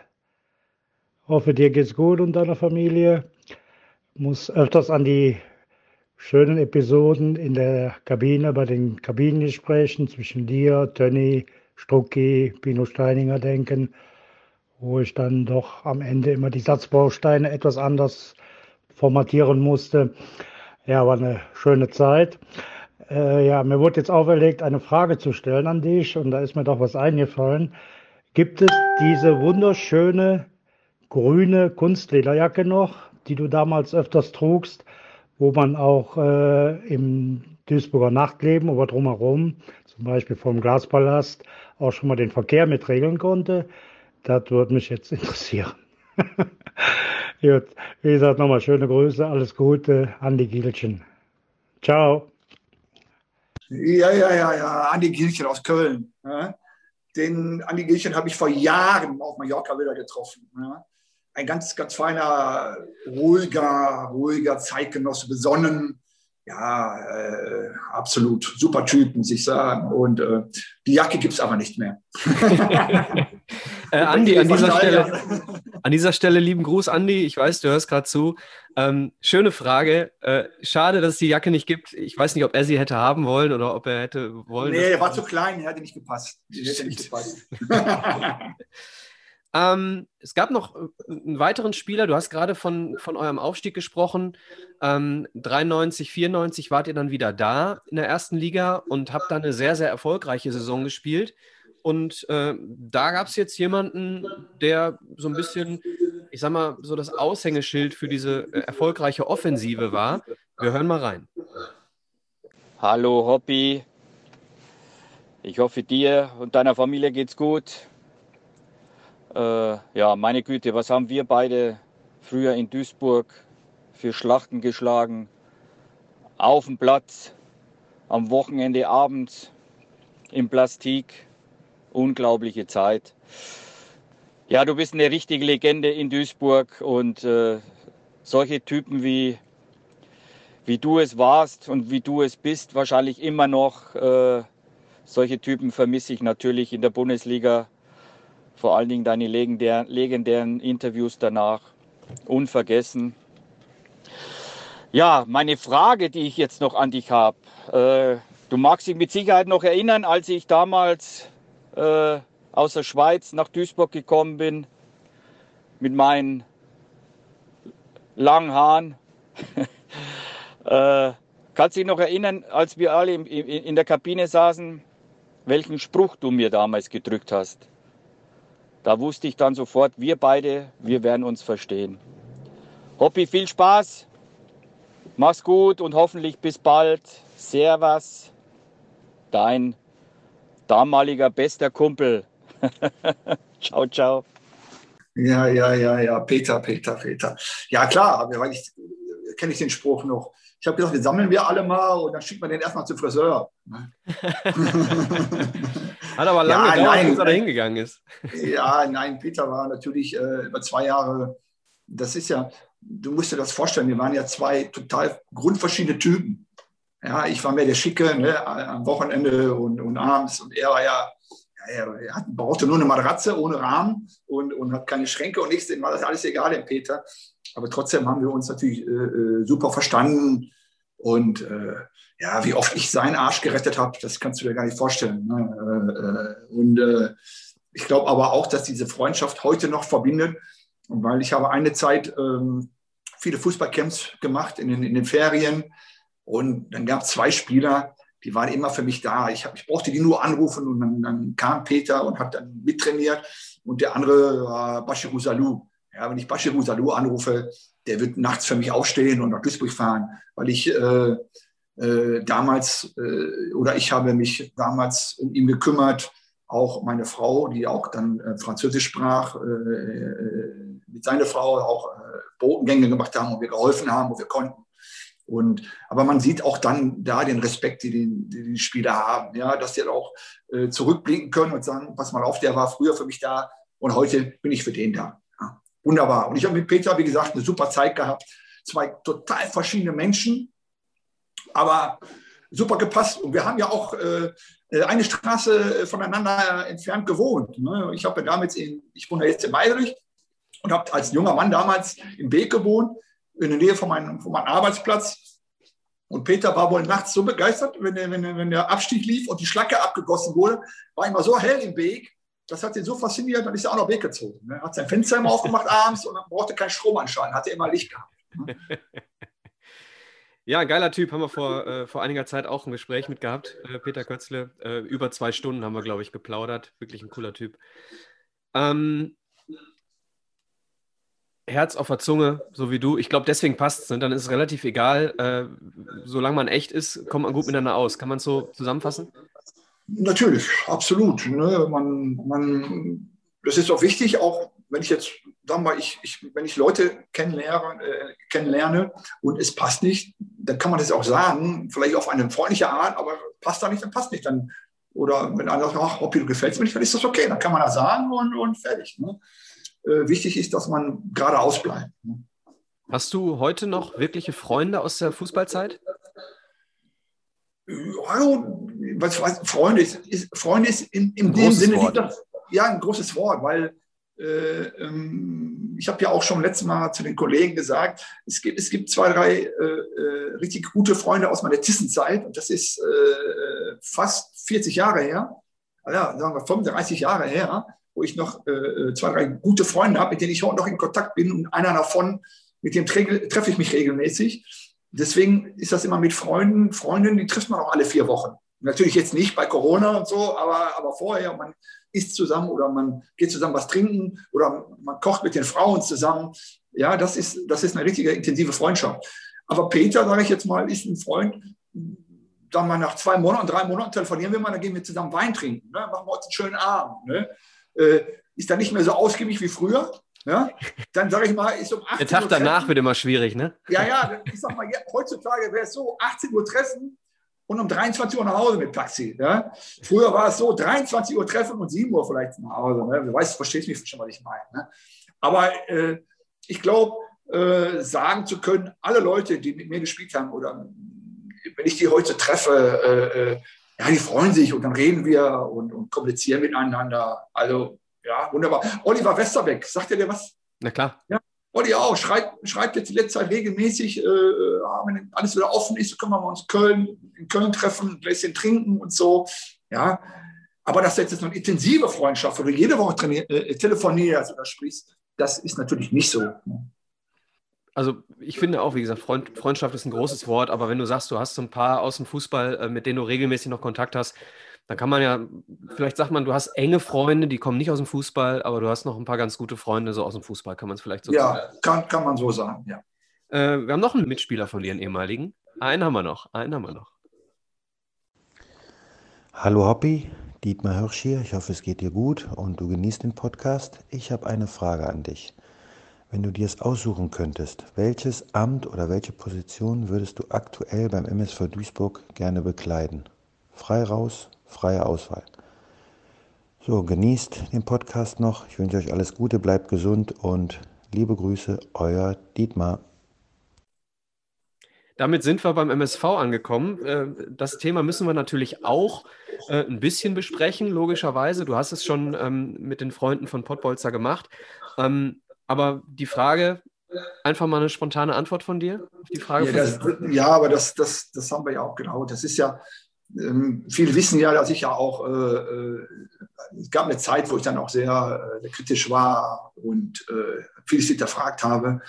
S3: Hoffe, dir geht's gut und deiner Familie. Muss öfters an die schönen Episoden in der Kabine bei den Kabinengesprächen zwischen dir, Tönny, Strucki, Pino Steininger denken, wo ich dann doch am Ende immer die Satzbausteine etwas anders formatieren musste. Ja, war eine schöne Zeit. Äh, ja, mir wurde jetzt auferlegt, eine Frage zu stellen an dich und da ist mir doch was eingefallen. Gibt es diese wunderschöne grüne Kunstlederjacke noch, die du damals öfters trugst, wo man auch äh, im Duisburger Nachtleben oder drumherum, zum Beispiel vom Glaspalast, auch schon mal den Verkehr mit regeln konnte. Das würde mich jetzt interessieren. *laughs* Gut, wie gesagt, nochmal schöne Grüße, alles Gute, Andi Gielchen. Ciao.
S2: Ja, ja, ja, ja, Andi Gielchen aus Köln. Ja. Den Andi Gielchen habe ich vor Jahren auf Mallorca wieder getroffen. Ja ein ganz, ganz feiner, ruhiger, ruhiger Zeitgenosse, besonnen. Ja, äh, absolut super Typ, muss ich sagen. Und äh, die Jacke gibt es aber nicht mehr. *laughs*
S1: äh, Andi, an dieser, Stelle, an dieser Stelle lieben Gruß, Andi. Ich weiß, du hörst gerade zu. Ähm, schöne Frage. Äh, schade, dass es die Jacke nicht gibt. Ich weiß nicht, ob er sie hätte haben wollen oder ob er hätte wollen.
S2: Nee, er war zu klein, er hätte nicht gepasst. Die hätte nicht *laughs* gepasst. *laughs*
S1: Ähm, es gab noch äh, einen weiteren Spieler, du hast gerade von, von eurem Aufstieg gesprochen. Ähm, 93, 94 wart ihr dann wieder da in der ersten Liga und habt dann eine sehr, sehr erfolgreiche Saison gespielt. Und äh, da gab es jetzt jemanden, der so ein bisschen, ich sag mal, so das Aushängeschild für diese äh, erfolgreiche Offensive war. Wir hören mal rein.
S4: Hallo Hobby. Ich hoffe, dir und deiner Familie geht's gut. Äh, ja, meine Güte, was haben wir beide früher in Duisburg für Schlachten geschlagen? Auf dem Platz, am Wochenende abends, im Plastik. Unglaubliche Zeit. Ja, du bist eine richtige Legende in Duisburg und äh, solche Typen wie, wie du es warst und wie du es bist, wahrscheinlich immer noch. Äh, solche Typen vermisse ich natürlich in der Bundesliga vor allen Dingen deine legendären, legendären Interviews danach. Unvergessen. Ja, meine Frage, die ich jetzt noch an dich habe. Äh, du magst dich mit Sicherheit noch erinnern, als ich damals äh, aus der Schweiz nach Duisburg gekommen bin mit meinen langen Haaren. *laughs* äh, kannst du dich noch erinnern, als wir alle in, in, in der Kabine saßen, welchen Spruch du mir damals gedrückt hast? Da wusste ich dann sofort, wir beide, wir werden uns verstehen. Hoppi, viel Spaß. Mach's gut und hoffentlich bis bald. Servus. Dein damaliger bester Kumpel. *laughs* ciao, ciao.
S2: Ja, ja, ja, ja. Peter, Peter, Peter. Ja, klar, weil ich kenne ich den Spruch noch. Ich habe gesagt, den sammeln wir alle mal und dann schickt man den erstmal zum Friseur. *laughs*
S1: Hat aber lange ja, gedauert, bis er da hingegangen ist.
S2: ja, nein, Peter war natürlich äh, über zwei Jahre, das ist ja, du musst dir das vorstellen, wir waren ja zwei total grundverschiedene Typen. Ja, ich war mehr der Schicke ne, am Wochenende und, und abends und er war ja, ja er hat, brauchte nur eine Matratze ohne Rahmen und, und hat keine Schränke und nichts, dem war das alles egal, dem Peter. Aber trotzdem haben wir uns natürlich äh, äh super verstanden Und äh, ja, wie oft ich seinen Arsch gerettet habe, das kannst du dir gar nicht vorstellen. Ne? Äh, und äh, ich glaube aber auch, dass diese Freundschaft heute noch verbindet, weil ich habe eine Zeit ähm, viele Fußballcamps gemacht in den, in den Ferien und dann gab es zwei Spieler, die waren immer für mich da. Ich, hab, ich brauchte die nur anrufen und dann, dann kam Peter und hat dann mittrainiert und der andere war Bashir Salou. Ja, wenn ich Bashir Salou anrufe, der wird nachts für mich aufstehen und nach Duisburg fahren, weil ich äh, äh, damals äh, oder ich habe mich damals um ihn gekümmert. Auch meine Frau, die auch dann äh, Französisch sprach, äh, äh, mit seiner Frau auch Botengänge gemacht haben, wo wir geholfen haben, wo wir konnten. Und, aber man sieht auch dann da den Respekt, den die, die Spieler haben, ja, dass die auch äh, zurückblicken können und sagen, pass mal auf, der war früher für mich da und heute bin ich für den da. Ja, wunderbar. Und ich habe mit Peter, wie gesagt, eine super Zeit gehabt. Zwei total verschiedene Menschen, aber super gepasst. Und wir haben ja auch äh, eine Straße voneinander entfernt gewohnt. Ne? Ich habe ja damals in, ich wohne jetzt in Meidrich und habe als junger Mann damals im Weg gewohnt in der Nähe von meinem, von meinem Arbeitsplatz. Und Peter war wohl nachts so begeistert, wenn der, wenn, der, wenn der Abstieg lief und die Schlacke abgegossen wurde, war immer so hell im Weg. Das hat ihn so fasziniert, dann ist er auch noch weggezogen. Er hat sein Fenster immer aufgemacht *laughs* abends und dann brauchte keinen Strom anschalten, hatte immer Licht gehabt. *laughs*
S1: Ja, geiler Typ, haben wir vor, äh, vor einiger Zeit auch ein Gespräch mit gehabt, äh, Peter Kötzle. Äh, über zwei Stunden haben wir, glaube ich, geplaudert. Wirklich ein cooler Typ. Ähm, Herz auf der Zunge, so wie du. Ich glaube, deswegen passt es. Ne? Dann ist es relativ egal. Äh, solange man echt ist, kommt man gut miteinander aus. Kann man es so zusammenfassen?
S2: Natürlich, absolut. Ne? Man, man, das ist auch wichtig, auch wenn ich jetzt, sagen wir mal, ich, ich, wenn ich Leute kennenlerne, äh, kennenlerne und es passt nicht, dann kann man das auch sagen, vielleicht auf eine freundliche Art, aber passt da nicht, dann passt nicht. Dann, oder wenn einer sagt, ach, Hoppi, du gefällst mir nicht, dann ist das okay. Dann kann man das sagen und, und fertig. Ne? äh, wichtig ist, dass man geradeaus bleibt. Ne?
S1: Hast du heute noch wirkliche Freunde aus der Fußballzeit?
S2: Ja, was, was, Freunde ist, ist, Freunde ist in, in dem Sinne. Das, ja ein großes Wort, weil ich habe ja auch schon letztes Mal zu den Kollegen gesagt, es gibt, es gibt zwei, drei äh, äh richtig gute Freunde aus meiner Thyssen-Zeit und das ist äh, fast 40 Jahre her, ja, sagen wir 35 Jahre her wo ich noch äh, äh, zwei, drei gute Freunde habe, mit denen ich heute noch in Kontakt bin. Und einer davon, mit dem treffe ich mich regelmäßig. Deswegen ist das immer mit Freunden, Freundinnen, die trifft man auch alle vier Wochen. Natürlich jetzt nicht bei Corona und so, aber, aber vorher, man isst zusammen oder man geht zusammen was trinken oder man kocht mit den Frauen zusammen. Ja, das ist, das ist eine richtige intensive Freundschaft. Aber Peter, sage ich jetzt mal, ist ein Freund, dann mal nach zwei Monaten, drei Monaten telefonieren wir mal, dann gehen wir zusammen Wein trinken. Ne? Machen wir uns einen schönen Abend. Ne? äh, ist dann nicht mehr so ausgiebig wie früher. Ja? Dann sage ich mal, ist um 18
S1: Uhr. Der Tag danach wird immer schwierig, ne?
S2: Ja, ja, ich sag mal, heutzutage wäre es so, 18 Uhr treffen und um 23 Uhr nach Hause mit Taxi. Ja? Früher war es so, 23 Uhr treffen und 7 Uhr vielleicht nach Hause. Ne? Du weißt, verstehst mich schon, was ich meine. Ne? Aber äh, ich glaube, äh, sagen zu können, alle Leute, die mit mir gespielt haben oder wenn ich die heute treffe, äh, äh ja, die freuen sich und dann reden wir und, und kommunizieren miteinander. Also, ja, wunderbar. Oliver Westerbeck, sagt ihr dir was?
S1: Na klar.
S2: Ja, Olli auch, schreibt, schreibt jetzt die letzte Zeit regelmäßig, äh, wenn alles wieder offen ist, können wir uns Köln, in Köln treffen, ein Gläschen trinken und so. Ja, aber dass du jetzt eine intensive Freundschaft, wo du jede Woche äh, telefonierst oder sprichst, das ist natürlich nicht so
S1: also ich finde auch, wie gesagt, Freund, Freundschaft ist ein großes Wort, aber wenn du sagst, du hast so ein paar aus dem Fußball, äh, mit denen du regelmäßig noch Kontakt hast, dann kann man ja, vielleicht sagt man, du hast enge Freunde, die kommen nicht aus dem Fußball, aber du hast noch ein paar ganz gute Freunde so aus dem Fußball, kann man es vielleicht so
S2: ja, sagen. Ja, kann, kann man so sagen, ja.
S1: Äh, wir haben noch einen Mitspieler von dir, einen ehemaligen. Einen haben wir noch, einen haben wir noch.
S5: Hallo Hoppi, Dietmar Hirsch hier. Ich hoffe, es geht dir gut und du genießt den Podcast. Ich habe eine Frage an dich. Wenn du dir es aussuchen könntest, welches Amt oder welche Position würdest du aktuell beim MSV Duisburg gerne bekleiden? Frei raus, freie Auswahl. So, genießt den Podcast noch. Ich wünsche euch alles Gute, bleibt gesund und liebe Grüße, euer Dietmar.
S1: Damit sind wir beim MSV angekommen. Äh, das Thema müssen wir natürlich auch äh, ein bisschen besprechen, logischerweise. Du hast es schon ähm, mit den Freunden von Pottbolzer gemacht. Ähm, aber die Frage, einfach mal eine spontane Antwort von dir auf die Frage?
S2: Ja, das, ja aber das, das, das haben wir ja auch genau. Das ist ja, ähm, viele wissen ja, dass ich ja auch, äh, äh, es gab eine Zeit, wo ich dann auch sehr, äh, kritisch war und äh, vieles hinterfragt habe,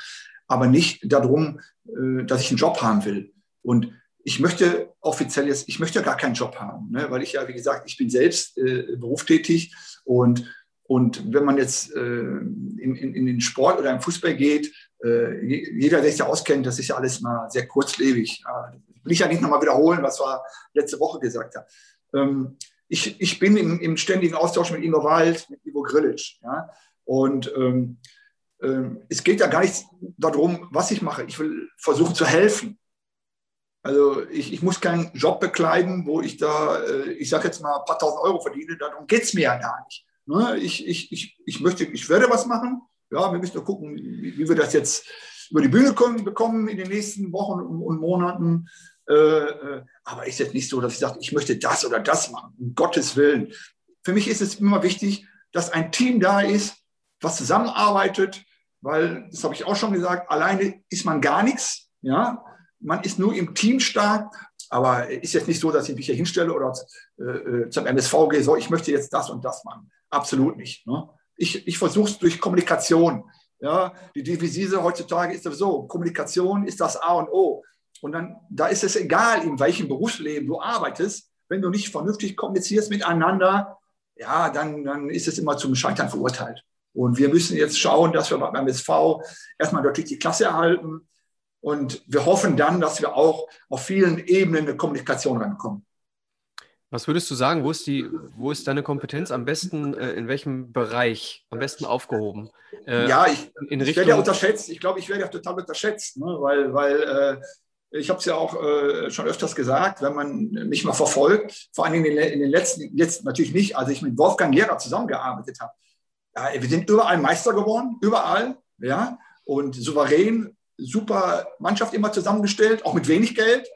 S2: aber nicht darum, äh, dass ich einen Job haben will. Und ich möchte offiziell jetzt, ich möchte gar keinen Job haben, ne? weil ich ja, wie gesagt, ich bin selbst äh, berufstätig und, und wenn man jetzt äh, in, in, in, den Sport oder im Fußball geht, äh, jeder, der sich da auskennt, das ist ja alles mal sehr kurzlebig. Ja, will ich ja nicht nochmal wiederholen, was wir letzte Woche gesagt haben. Ähm, ich, ich bin im, im, ständigen Austausch mit Ingo Wald, mit Ivo Grilic. Ja? Und ähm, ähm, es geht ja gar nicht darum, was ich mache. Ich will versuchen zu helfen. Also ich, ich muss keinen Job bekleiden, wo ich da, äh, ich sage jetzt mal, ein paar tausend Euro verdiene. Darum geht es mir ja gar nicht. Ne? Ich, ich, ich, ich möchte, ich werde was machen. Ja, wir müssen nur gucken, wie, wie wir das jetzt über die Bühne kommen, bekommen in den nächsten Wochen und, und Monaten. Äh, äh, aber ist jetzt nicht so, dass ich sage, ich möchte das oder das machen, um Gottes Willen. Für mich ist es immer wichtig, dass ein Team da ist, was zusammenarbeitet, weil, das habe ich auch schon gesagt, alleine ist man gar nichts. Ja? Man ist nur im Team stark, aber ist jetzt nicht so, dass ich mich hier hinstelle oder äh, äh zum MSV gehe, so, ich möchte jetzt das und das machen. Absolut nicht. Ne? Ich, ich versuche es durch Kommunikation. Ja? Die Devise heutzutage ist sowieso, Kommunikation ist das A und O. Und dann, da ist es egal, in welchem Berufsleben du arbeitest, wenn du nicht vernünftig kommunizierst miteinander, ja, dann, dann ist es immer zum Scheitern verurteilt. Und wir müssen jetzt schauen, dass wir beim MSV erstmal deutlich die Klasse erhalten. Und wir hoffen dann, dass wir auch auf vielen Ebenen eine Kommunikation rankommen.
S1: Was würdest du sagen, wo ist, die, wo ist deine Kompetenz am besten, äh, in welchem Bereich am besten aufgehoben?
S2: Äh, ja, ich, ich werde ja unterschätzt. Ich glaube, ich werde ja total unterschätzt, ne? weil, weil äh, ich habe es ja auch äh, schon öfters gesagt, wenn man mich mal verfolgt, vor allem in den, in den letzten, jetzt natürlich nicht, als ich mit Wolfgang Lehrer zusammengearbeitet habe. Ja, wir sind überall Meister geworden, überall, ja, und souverän, super Mannschaft immer zusammengestellt, auch mit wenig Geld.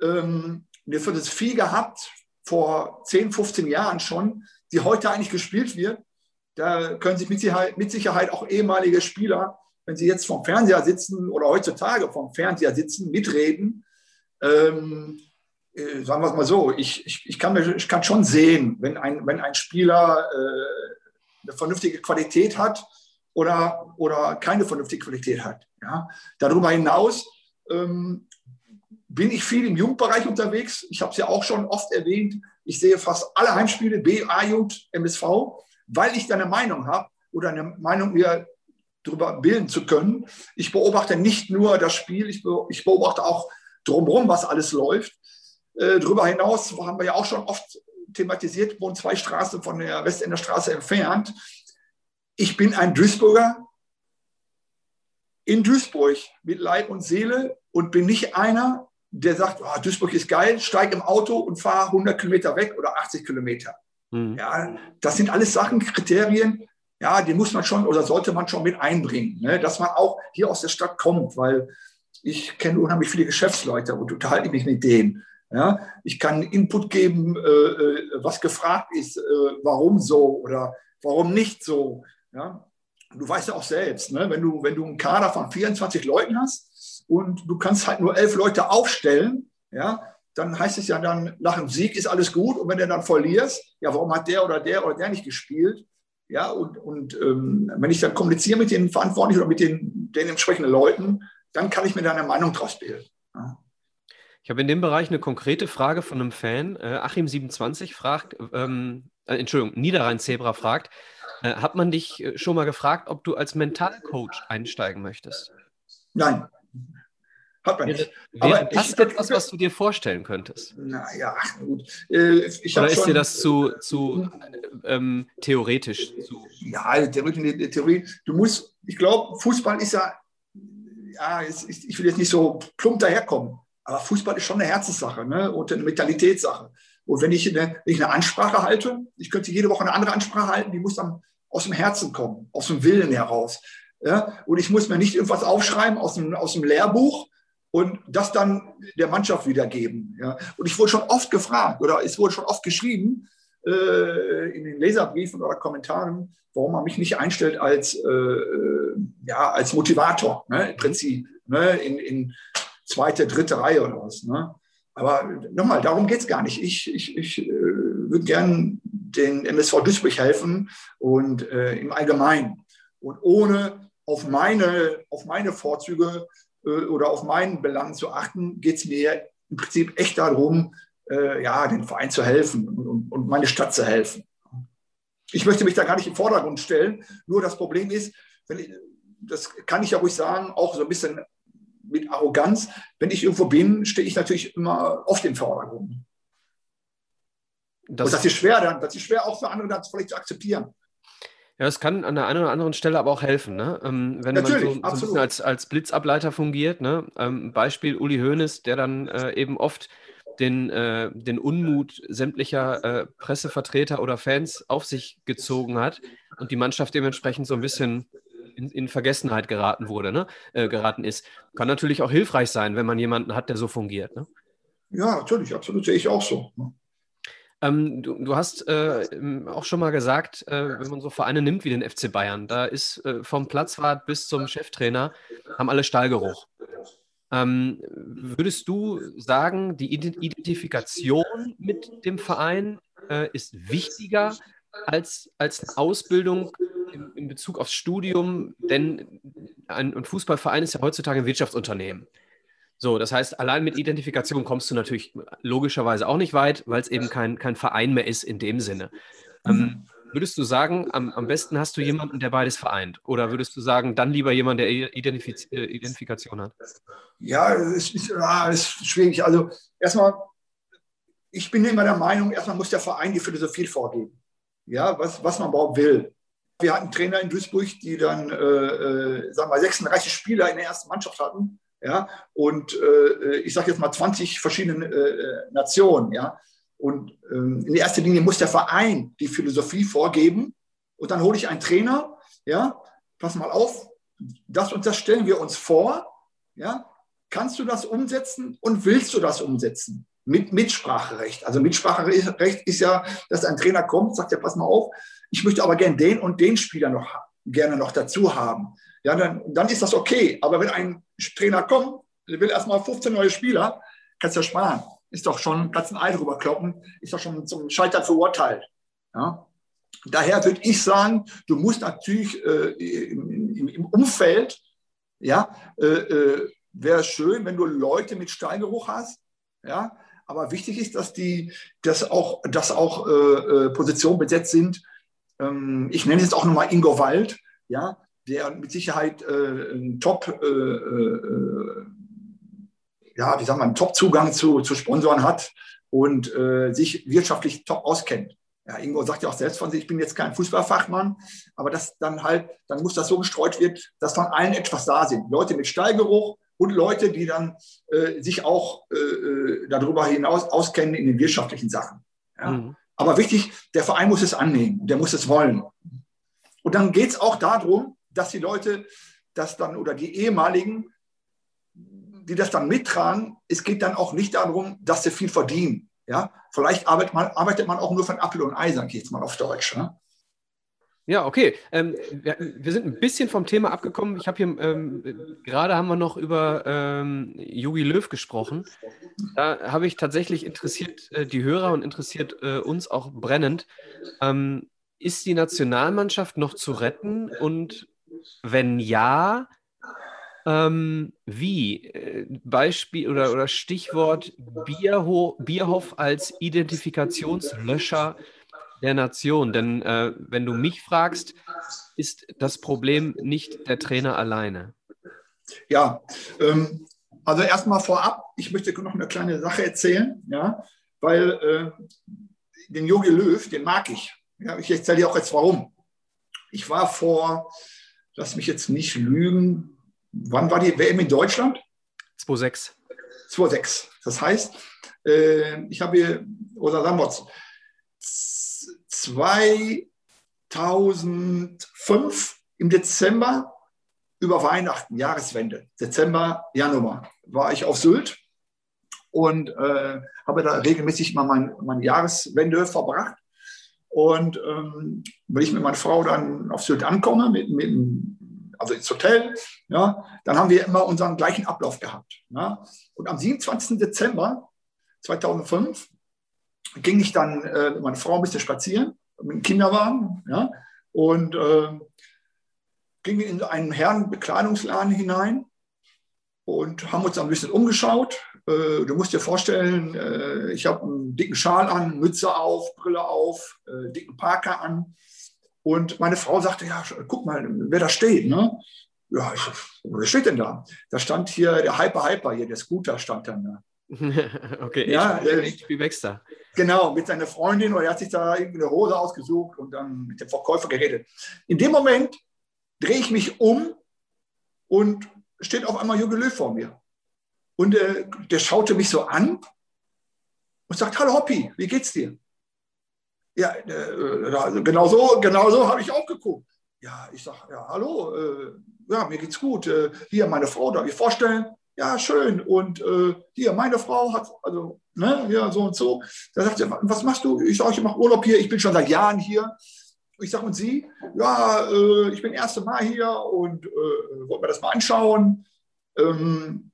S2: Ähm, wir haben das viel gehabt, vor 10, 15 Jahren schon, die heute eigentlich gespielt wird. Da können sich mit Sicherheit, mit Sicherheit auch ehemalige Spieler wenn Sie jetzt vom Fernseher sitzen oder heutzutage vom Fernseher sitzen, mitreden, ähm, äh, sagen wir es mal so, ich, ich, ich, kann, ich kann schon sehen, wenn ein, wenn ein Spieler äh, eine vernünftige Qualität hat oder, oder keine vernünftige Qualität hat. Ja? Darüber hinaus ähm, bin ich viel im Jugendbereich unterwegs. Ich habe es ja auch schon oft erwähnt. Ich sehe fast alle Heimspiele, B, A-Jugend, MSV, weil ich da eine Meinung habe oder eine Meinung mir darüber bilden zu können. Ich beobachte nicht nur das Spiel, ich, beobachte auch drumherum, was alles läuft. Äh, darüber hinaus haben wir ja auch schon oft thematisiert, wohnen zwei Straßen von der Westender Straße entfernt. Ich bin ein Duisburger in Duisburg mit Leib und Seele und bin nicht einer, der sagt, oh, Duisburg ist geil, steige im Auto und fahre 100 Kilometer weg oder 80 Kilometer. Mhm. Ja, das sind alles Sachen, Kriterien, ja, die muss man schon oder sollte man schon mit einbringen, ne? dass man auch hier aus der Stadt kommt, weil ich kenne unheimlich viele Geschäftsleute und unterhalte mich mit denen. Ja? Ich kann Input geben, äh, äh, was gefragt ist, äh, warum so oder warum nicht so. Ja? Du weißt ja auch selbst, ne? wenn, du, wenn du einen Kader von 24 Leuten hast und du kannst halt nur elf Leute aufstellen, ja, dann heißt es ja dann, nach dem Sieg ist alles gut und wenn du dann verlierst, ja, warum hat der oder der oder der nicht gespielt? Ja, und, und ähm, wenn ich dann kommuniziere mit den Verantwortlichen oder mit den, den entsprechenden Leuten, dann kann ich mir da eine Meinung draus bilden. Ja.
S1: Ich habe in dem Bereich eine konkrete Frage von einem Fan. Äh, Achim27 fragt, ähm, äh, Entschuldigung, Niederrhein-Zebra fragt, äh, hat man dich äh, schon mal gefragt, ob du als Mentalcoach einsteigen möchtest?
S2: Nein. Hat man nicht.
S1: Wäre, wäre das ich, etwas, was du dir vorstellen könntest?
S2: Naja, gut. Äh,
S1: ich Oder ist dir das zu, zu ähm, theoretisch? Zu
S2: ja, Theorie, Theorie. Du musst, ich glaube, Fußball ist ja, ja, ich will jetzt nicht so plump daherkommen, aber Fußball ist schon eine Herzenssache ne? und eine Mentalitätssache. Und wenn ich, eine, wenn ich eine Ansprache halte, ich könnte jede Woche eine andere Ansprache halten, die muss dann aus dem Herzen kommen, aus dem Willen heraus. Ja? Und ich muss mir nicht irgendwas aufschreiben aus dem, aus dem Lehrbuch, und das dann der Mannschaft wiedergeben. Ja. Und ich wurde schon oft gefragt oder es wurde schon oft geschrieben äh, in den Leserbriefen oder Kommentaren, warum man mich nicht einstellt als, äh, ja, als Motivator ne, im Prinzip, ne, in, in zweite, dritte Reihe oder was. Ne. Aber nochmal, darum geht es gar nicht. Ich, ich, ich äh, würde gern den MSV Duisburg helfen und äh, im Allgemeinen. Und ohne auf meine, auf meine Vorzüge oder auf meinen Belang zu achten, geht es mir im Prinzip echt darum, äh, ja, den Verein zu helfen und, und meine Stadt zu helfen. Ich möchte mich da gar nicht im Vordergrund stellen. Nur das Problem ist, ich, das kann ich ja ruhig sagen, auch so ein bisschen mit Arroganz. Wenn ich irgendwo bin, stehe ich natürlich immer oft im Vordergrund. Das, und das ist schwer, dann, das ist schwer auch für andere dann vielleicht zu akzeptieren.
S1: Ja, es kann an der einen oder anderen Stelle aber auch helfen, ne? Ähm, wenn Natürlich, man so, so, ein bisschen als, als Blitzableiter fungiert. Ne? Ähm, Beispiel Uli Hoeneß, der dann äh, eben oft den, äh, den Unmut sämtlicher äh, Pressevertreter oder Fans auf sich gezogen hat und die Mannschaft dementsprechend so ein bisschen in, in Vergessenheit geraten wurde, ne? Äh, geraten ist. Kann natürlich auch hilfreich sein, wenn man jemanden hat, der so fungiert. Ne?
S2: Ja, natürlich, absolut, sehe ich auch so.
S1: Ne? Ähm, du, du, hast äh, auch schon mal gesagt, äh, wenn man so Vereine nimmt wie den FC Bayern, da ist äh, vom Platzwart bis zum Cheftrainer, haben alle Stallgeruch. Ähm, würdest du sagen, die Identifikation mit dem Verein äh, ist wichtiger als, als Ausbildung in, in, Bezug aufs Studium? Denn ein, ein Fußballverein ist ja heutzutage ein Wirtschaftsunternehmen. So, das heißt, allein mit Identifikation kommst du natürlich logischerweise auch nicht weit, weil es eben kein, kein Verein mehr ist in dem Sinne. Ähm, mhm. würdest du sagen, am, am besten hast du jemanden, der beides vereint? Oder würdest du sagen, dann lieber jemand, der Identifiz äh, Identifikation hat?
S2: Ja, es ist, ja, ist schwierig. Also erstmal, ich bin immer der Meinung, erstmal muss der Verein die Philosophie vorgeben. Ja, was, was man überhaupt will. Wir hatten Trainer in Duisburg, die dann, äh, äh, sagen wir, 36 Spieler in der ersten Mannschaft hatten ja, und äh, ich sage jetzt mal 20 verschiedene äh, Nationen, ja. Und ähm, in erster Linie muss der Verein die Philosophie vorgeben und dann hole ich einen Trainer, ja, pass mal auf, das und das stellen wir uns vor, ja, kannst du das umsetzen und willst du das umsetzen? Mit Mitspracherecht. Also Mitspracherecht ist ja, dass ein Trainer kommt, sagt ja, pass mal auf, ich möchte aber gerne den und den Spieler noch gerne noch dazu haben ja, dann, dann ist das okay. Aber wenn ein Trainer kommt, der will erstmal 15 neue Spieler, kannst du ja sparen. Ist doch schon, kannst ein Ei drüber kloppen, ist doch schon zum Scheitern verurteilt. Ja? Daher würde ich sagen, du musst natürlich äh, im, im, Umfeld, ja, äh, äh, wäre schön, wenn du Leute mit Steigeruch hast, ja, aber wichtig ist, dass die, dass auch, dass auch äh, äh, Positionen besetzt sind. Ähm, ich nenne jetzt auch nochmal Ingo Wald, ja, der mit Sicherheit äh, einen Top, äh, äh, ja, wie sagt man, Top-Zugang zu, zu Sponsoren hat und äh, sich wirtschaftlich top auskennt. Ja, Ingo sagt ja auch selbst von sich, ich bin jetzt kein Fußballfachmann, aber das dann halt, dann muss das so gestreut wird, dass von allen etwas da sind. Leute mit Stallgeruch und Leute, die dann äh, sich auch äh darüber hinaus auskennen in den wirtschaftlichen Sachen. Ja. Mhm. Aber wichtig, der Verein muss es annehmen, der muss es wollen. Und dann geht es auch darum, dass die Leute das dann oder die ehemaligen, die das dann mittragen, es geht dann auch nicht darum, dass sie viel verdienen. Ja? Vielleicht arbeitet man, arbeitet man auch nur von Apfel und Ei, sage ich jetzt mal auf Deutsch. Ne?
S1: Ja, okay. Ähm, wir, wir, sind ein bisschen vom Thema abgekommen. Ich habe hier, ähm, gerade haben wir noch über ähm, Jogi Löw gesprochen. Da habe ich tatsächlich interessiert äh, die Hörer und interessiert äh, uns auch brennend. Ähm, ist die Nationalmannschaft noch zu retten und wenn ja, ähm, wie? Äh, Beispiel oder, oder Stichwort Bierho Bierhoff als Identifikationslöscher der Nation. Denn äh, wenn du mich fragst, ist das Problem nicht der Trainer alleine.
S2: Ja, ähm, also erstmal vorab, ich möchte noch eine kleine Sache erzählen, ja, weil äh, den Jogi Löw, den mag ich. Ja, ich erzähle dir auch jetzt warum. Ich war vor lass mich jetzt nicht lügen, wann war die WM in Deutschland?
S1: 2,6.
S2: 2,6. Das heißt, äh, ich habe hier, oder sagen wir 2005 im Dezember über Weihnachten, Jahreswende, Dezember, Januar, war ich auf Sylt und äh, habe da regelmäßig mal meine mein Jahreswende verbracht. Und ähm, wenn ich mit meiner Frau dann auf Sylt ankomme, mit, mit also ins Hotel. Ja, dann haben wir immer unseren gleichen Ablauf gehabt. Ja. Und am 27. Dezember 2005 ging ich dann äh, mit meiner Frau ein bisschen spazieren mit dem Kinderwagen. Ja, und äh, gingen in einen Herrenbekleidungsladen hinein und haben uns ein bisschen umgeschaut. Äh, du musst dir vorstellen, äh, ich habe einen dicken Schal an, Mütze auf, Brille auf, äh, dicken Parker an. Und meine Frau sagte, ja, guck mal, wer da steht. Ne? Ja, ich, wer steht denn da? Da stand hier der Hyper Hyper, hier der Scooter stand dann da. *laughs*
S1: okay, ja, ich, ich Baxter.
S2: Genau, mit seiner Freundin oder er hat sich da irgendwie eine Hose ausgesucht und dann mit dem Verkäufer geredet. In dem Moment drehe ich mich um und steht auf einmal Jürgen Löw vor mir. Und äh, der schaute mich so an und sagt, hallo Hoppi, wie geht's dir? Ja, äh, also genau so, genau so habe ich auch geguckt. Ja, ich sage, ja, hallo, äh, ja, mir geht's gut. Äh, hier, meine Frau, darf ich vorstellen? Ja, schön. Und äh, hier, meine Frau hat, also, ne, ja, so und so. Da sagt er, was machst du? Ich sage, ich mache Urlaub hier, ich bin schon seit Jahren hier. Ich sage, und Sie? Ja, äh, ich bin das erste Mal hier und äh, wollte mir das mal anschauen. Ähm,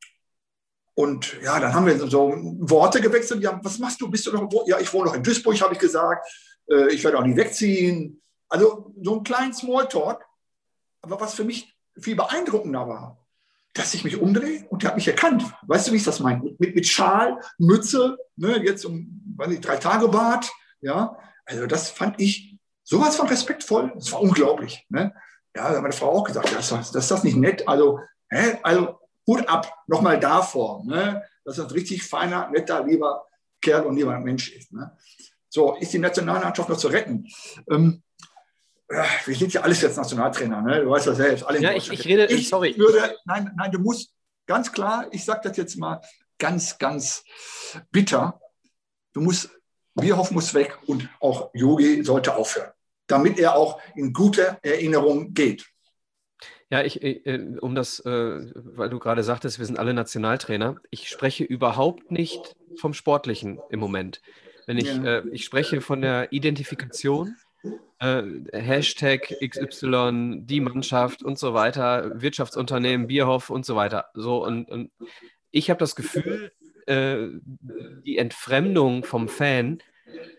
S2: und ja, dann haben wir so Worte gewechselt. Ja, was machst du? Bist du noch? Ja, ich wohne noch in Duisburg, habe ich gesagt. Äh, ich werde auch nicht wegziehen. Also so ein kleinen Smalltalk. Aber was für mich viel beeindruckender war, dass ich mich umdrehe und der hat mich erkannt. Weißt du, wie ich das meine? Mit, mit Schal, Mütze, ne, jetzt um weiß nicht, drei Tage Bart. Ja, also das fand ich sowas von respektvoll, das war unglaublich. Ne? Ja, da hat meine Frau auch gesagt, das, das, das ist das nicht nett. Also, hä? also Hut ab, nochmal davor, ne? dass das ein richtig feiner, netter, lieber Kerl und lieber Mensch ist. Ne? So, ist die Nationalmannschaft noch zu retten? Ähm, wir sind ja alles jetzt Nationaltrainer, ne? du weißt das selbst. Alle
S1: ja, ich, ich rede,
S2: ich
S1: sorry.
S2: Würde, nein, nein, du musst ganz klar, ich sage das jetzt mal ganz, ganz bitter, du musst Bierhoff muss weg und auch Yogi sollte aufhören damit er auch in gute Erinnerung geht.
S1: Ja, ich, äh, um das, äh, weil du gerade sagtest, wir sind alle Nationaltrainer. Ich spreche überhaupt nicht vom Sportlichen im Moment. Wenn ich, ja. äh, ich spreche von der Identifikation, äh, Hashtag XY, die Mannschaft und so weiter, Wirtschaftsunternehmen, Bierhoff und so weiter. So und, und ich habe das Gefühl, äh, die Entfremdung vom Fan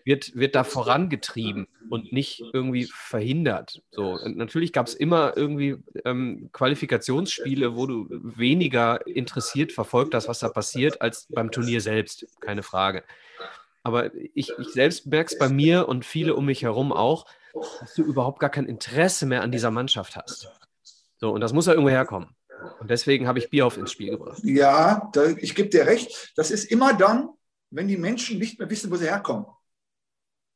S1: wird, wird da vorangetrieben und nicht irgendwie verhindert. So, und natürlich gab es immer irgendwie ähm, Qualifikationsspiele, wo du weniger interessiert verfolgt hast, was da passiert, als beim Turnier selbst, keine Frage. Aber ich, ich selbst merke es bei mir und viele um mich herum auch, dass du überhaupt gar kein Interesse mehr an dieser Mannschaft hast. So, und das muss ja irgendwo herkommen. Und deswegen habe ich Bierhoff ins Spiel gebracht.
S2: Ja, da, ich gebe dir recht. Das ist immer dann, wenn die Menschen nicht mehr wissen, wo sie herkommen.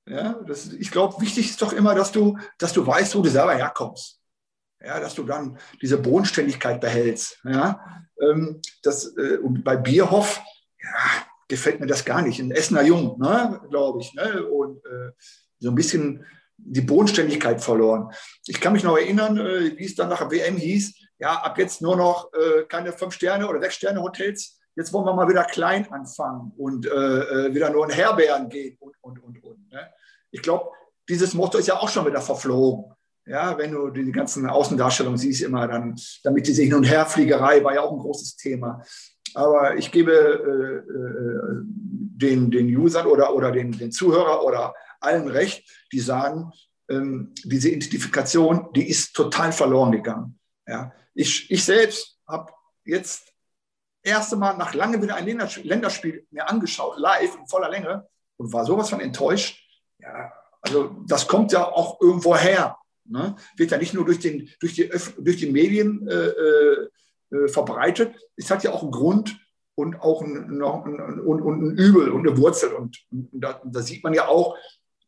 S2: Ja, das, ich glaube, wichtig ist doch immer, dass du, dass du weißt, wo du selber herkommst. Ja, dass du dann diese Bodenständigkeit behältst. Ja, ähm, das, äh, und bei Bierhoff ja, gefällt mir das gar nicht. Ein Essener Jung, ne, glaube ich. Ne, und äh, so ein bisschen die Bodenständigkeit verloren. Ich kann mich noch erinnern, äh, wie es dann nach der WM hieß, ja, ab jetzt nur noch äh, keine Fünf-Sterne- oder Sechs-Sterne-Hotels. Jetzt wollen wir mal wieder klein anfangen und äh, äh wieder nur in Herbergen gehen und, und, und, und. Ne? Ich glaube, dieses Motto ist ja auch schon wieder verflogen. Ja, wenn du die ganzen Außendarstellungen siehst, immer dann, damit diese Hin- und Herfliegerei war ja auch ein großes Thema. Aber ich gebe äh, äh, den, den Usern oder, oder den, den Zuhörer oder allen recht, die sagen, ähm, diese Identifikation, die ist total verloren gegangen. Ja. Ich, ich selbst habe jetzt erste Mal nach lange wieder ein Länderspiel mir angeschaut, live in voller Länge und war sowas von enttäuscht. Ja, also das kommt ja auch irgendwo her. Ne? Wird ja nicht nur durch, den, durch, die, durch die Medien äh, äh, äh, verbreitet. Es hat ja auch einen Grund und auch ein, noch ein, und ein Übel und eine Wurzel. Und, und da, da, sieht man ja auch,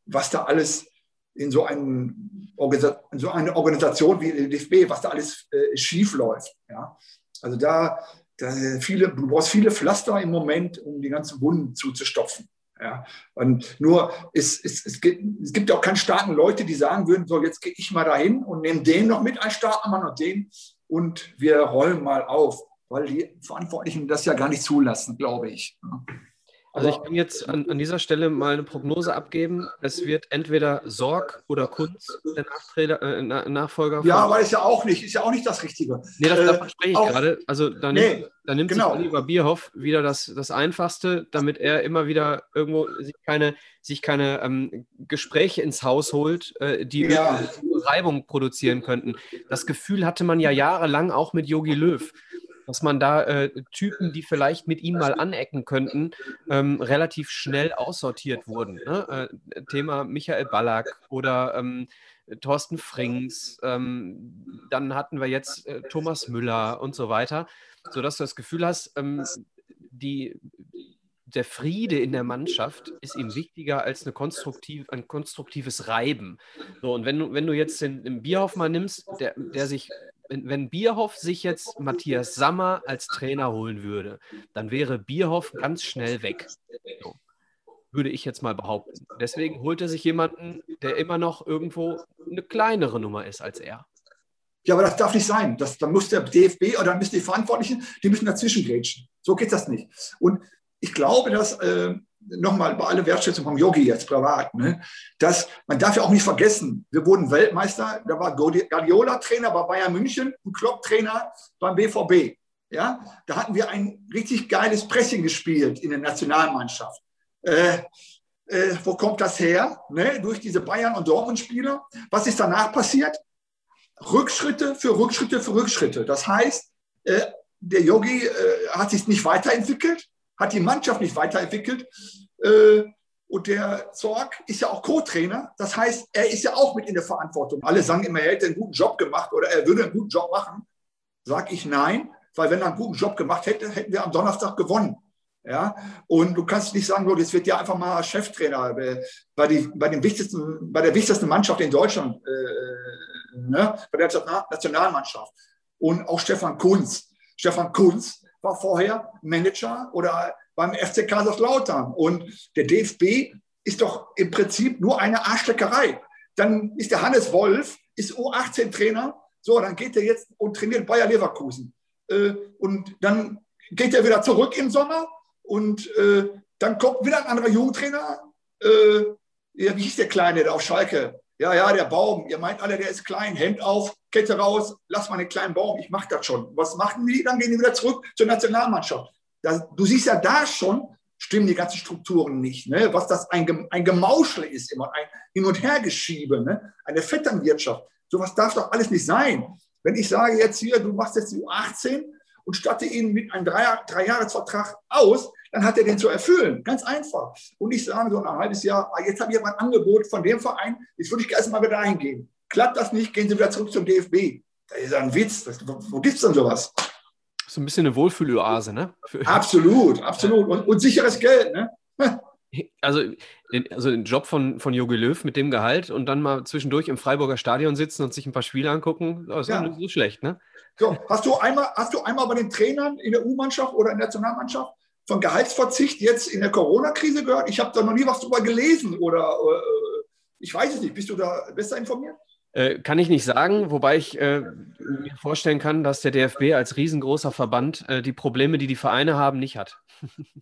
S2: was da alles in so, einen, in so eine Organisation wie die DFB, was da alles äh, schief läuft. Ja? Also da viele, du brauchst viele Pflaster im Moment, um die ganzen Wunden zuzustopfen. Ja, und nur es, es, es, gibt, es gibt auch keine starken Leute, die sagen würden, so jetzt gehe ich mal dahin und nehme den noch mit als starken Mann und den und wir rollen mal auf, weil die Verantwortlichen das ja gar nicht zulassen, glaube ich.
S1: Also ich kann jetzt an, an, dieser Stelle mal eine Prognose abgeben. Es wird entweder Sorg oder Kunz der äh, Nachfolger.
S2: Ja, aber ist ja auch nicht, ist ja auch nicht das Richtige.
S1: Nee, das, äh, davon spreche ich gerade. Also da nee, nimmt, da nimmt genau. sich Oliver Bierhoff wieder das, das Einfachste, damit er immer wieder irgendwo sich keine, sich keine ähm, Gespräche ins Haus holt, äh, die ja. Reibung produzieren könnten. Das Gefühl hatte man ja jahrelang auch mit Yogi Löw dass man da äh, Typen, die vielleicht mit ihm mal anecken könnten, ähm, relativ schnell aussortiert wurden. Ne? Äh, Thema Michael Ballack oder ähm, Thorsten Frings, ähm, dann hatten wir jetzt äh, Thomas Müller und so weiter, sodass du das Gefühl hast, ähm, die, der Friede in der Mannschaft ist ihm wichtiger als konstruktiv, ein konstruktives Reiben. So, und wenn du, wenn du jetzt den, den Bierhoff mal nimmst, der, der sich wenn, wenn Bierhoff sich jetzt Matthias Sammer als Trainer holen würde, dann wäre Bierhoff ganz schnell weg. So, würde ich jetzt mal behaupten. Deswegen holt er sich jemanden, der immer noch irgendwo eine kleinere Nummer ist als er.
S2: Ja, aber das darf nicht sein. Das, dann muss der DFB oder dann müssen die Verantwortlichen, die müssen dazwischen grätschen. So geht das nicht. Und ich glaube, dass äh, nochmal bei aller Wertschätzung vom Yogi jetzt privat, ne, dass man darf ja auch nicht vergessen, wir wurden Weltmeister, da war Guardiola Trainer bei Bayern München und Klopp Trainer beim BVB. Ja, da hatten wir ein richtig geiles Pressing gespielt in der Nationalmannschaft. Äh, äh, wo kommt das her? Ne? Durch diese Bayern- und Dortmund-Spieler. Was ist danach passiert? Rückschritte für Rückschritte für Rückschritte. Das heißt, äh, der Yogi äh, hat sich nicht weiterentwickelt hat die Mannschaft nicht weiterentwickelt. Äh, und der Zorg ist ja auch Co-Trainer. Das heißt, er ist ja auch mit in der Verantwortung. Alle sagen immer, er hätte einen guten Job gemacht oder er würde einen guten Job machen. Sag ich nein, weil wenn er einen guten Job gemacht hätte, hätten wir am Donnerstag gewonnen. Ja, und du kannst nicht sagen, jetzt wird ja einfach mal Cheftrainer bei, die, bei, dem wichtigsten, bei der wichtigsten Mannschaft in Deutschland, äh, ne? bei der Nationalmannschaft. Und auch Stefan Kunz. Stefan Kunz war vorher Manager oder beim FC Kaiserslautern. Und der DFB ist doch im Prinzip nur eine Arschleckerei. Dann ist der Hannes Wolf, ist U18-Trainer. So, dann geht er jetzt und trainiert Bayer Leverkusen. Äh, und dann geht er wieder zurück im Sommer und äh, dann kommt wieder ein anderer Jugendtrainer. Äh, wie hieß der Kleine, der auf Schalke? Ja, ja, der Baum. Ihr meint alle, der ist klein. Hemd auf, Kette raus, lass mal den kleinen Baum, ich mache das schon. Was machen die? Dann gehen die wieder zurück zur Nationalmannschaft. Das, du siehst ja da schon, stimmen die ganzen Strukturen nicht. Ne? Was das ein, ein Gemauschel ist, immer ein Hin- und Hergeschiebe, ne? eine Vetternwirtschaft. Sowas darf doch alles nicht sein. Wenn ich sage jetzt hier, du machst jetzt die U18 und statte ihn mit einem Dreijahresvertrag aus, dann hat er den zu erfüllen. Ganz einfach. Und ich sage so ein halbes Jahr, ah, jetzt habe ich aber ein Angebot von dem Verein, jetzt würde ich erst mal wieder eingehen. Klappt das nicht, gehen Sie wieder zurück zum DFB. Das ist ein Witz. Das, wo gibt es denn sowas?
S1: So ein bisschen eine Wohlfühloase, ne?
S2: Absolut, absolut. Und, und sicheres Geld, ne?
S1: Also, also den Job von, von Jogi Löw mit dem Gehalt und dann mal zwischendurch im Freiburger Stadion sitzen und sich ein paar Spiele angucken, das ist ja. nicht so schlecht, ne?
S2: So, hast du einmal, hast du einmal bei den Trainern in der U-Mannschaft oder in der Nationalmannschaft von Gehaltsverzicht jetzt in der Corona-Krise gehört? Ich habe da noch nie was drüber gelesen oder äh, ich weiß es nicht. Bist du da besser informiert?
S1: Äh, kann ich nicht sagen, wobei ich äh, mir vorstellen kann, dass der DFB als riesengroßer Verband äh, die Probleme, die die Vereine haben, nicht hat.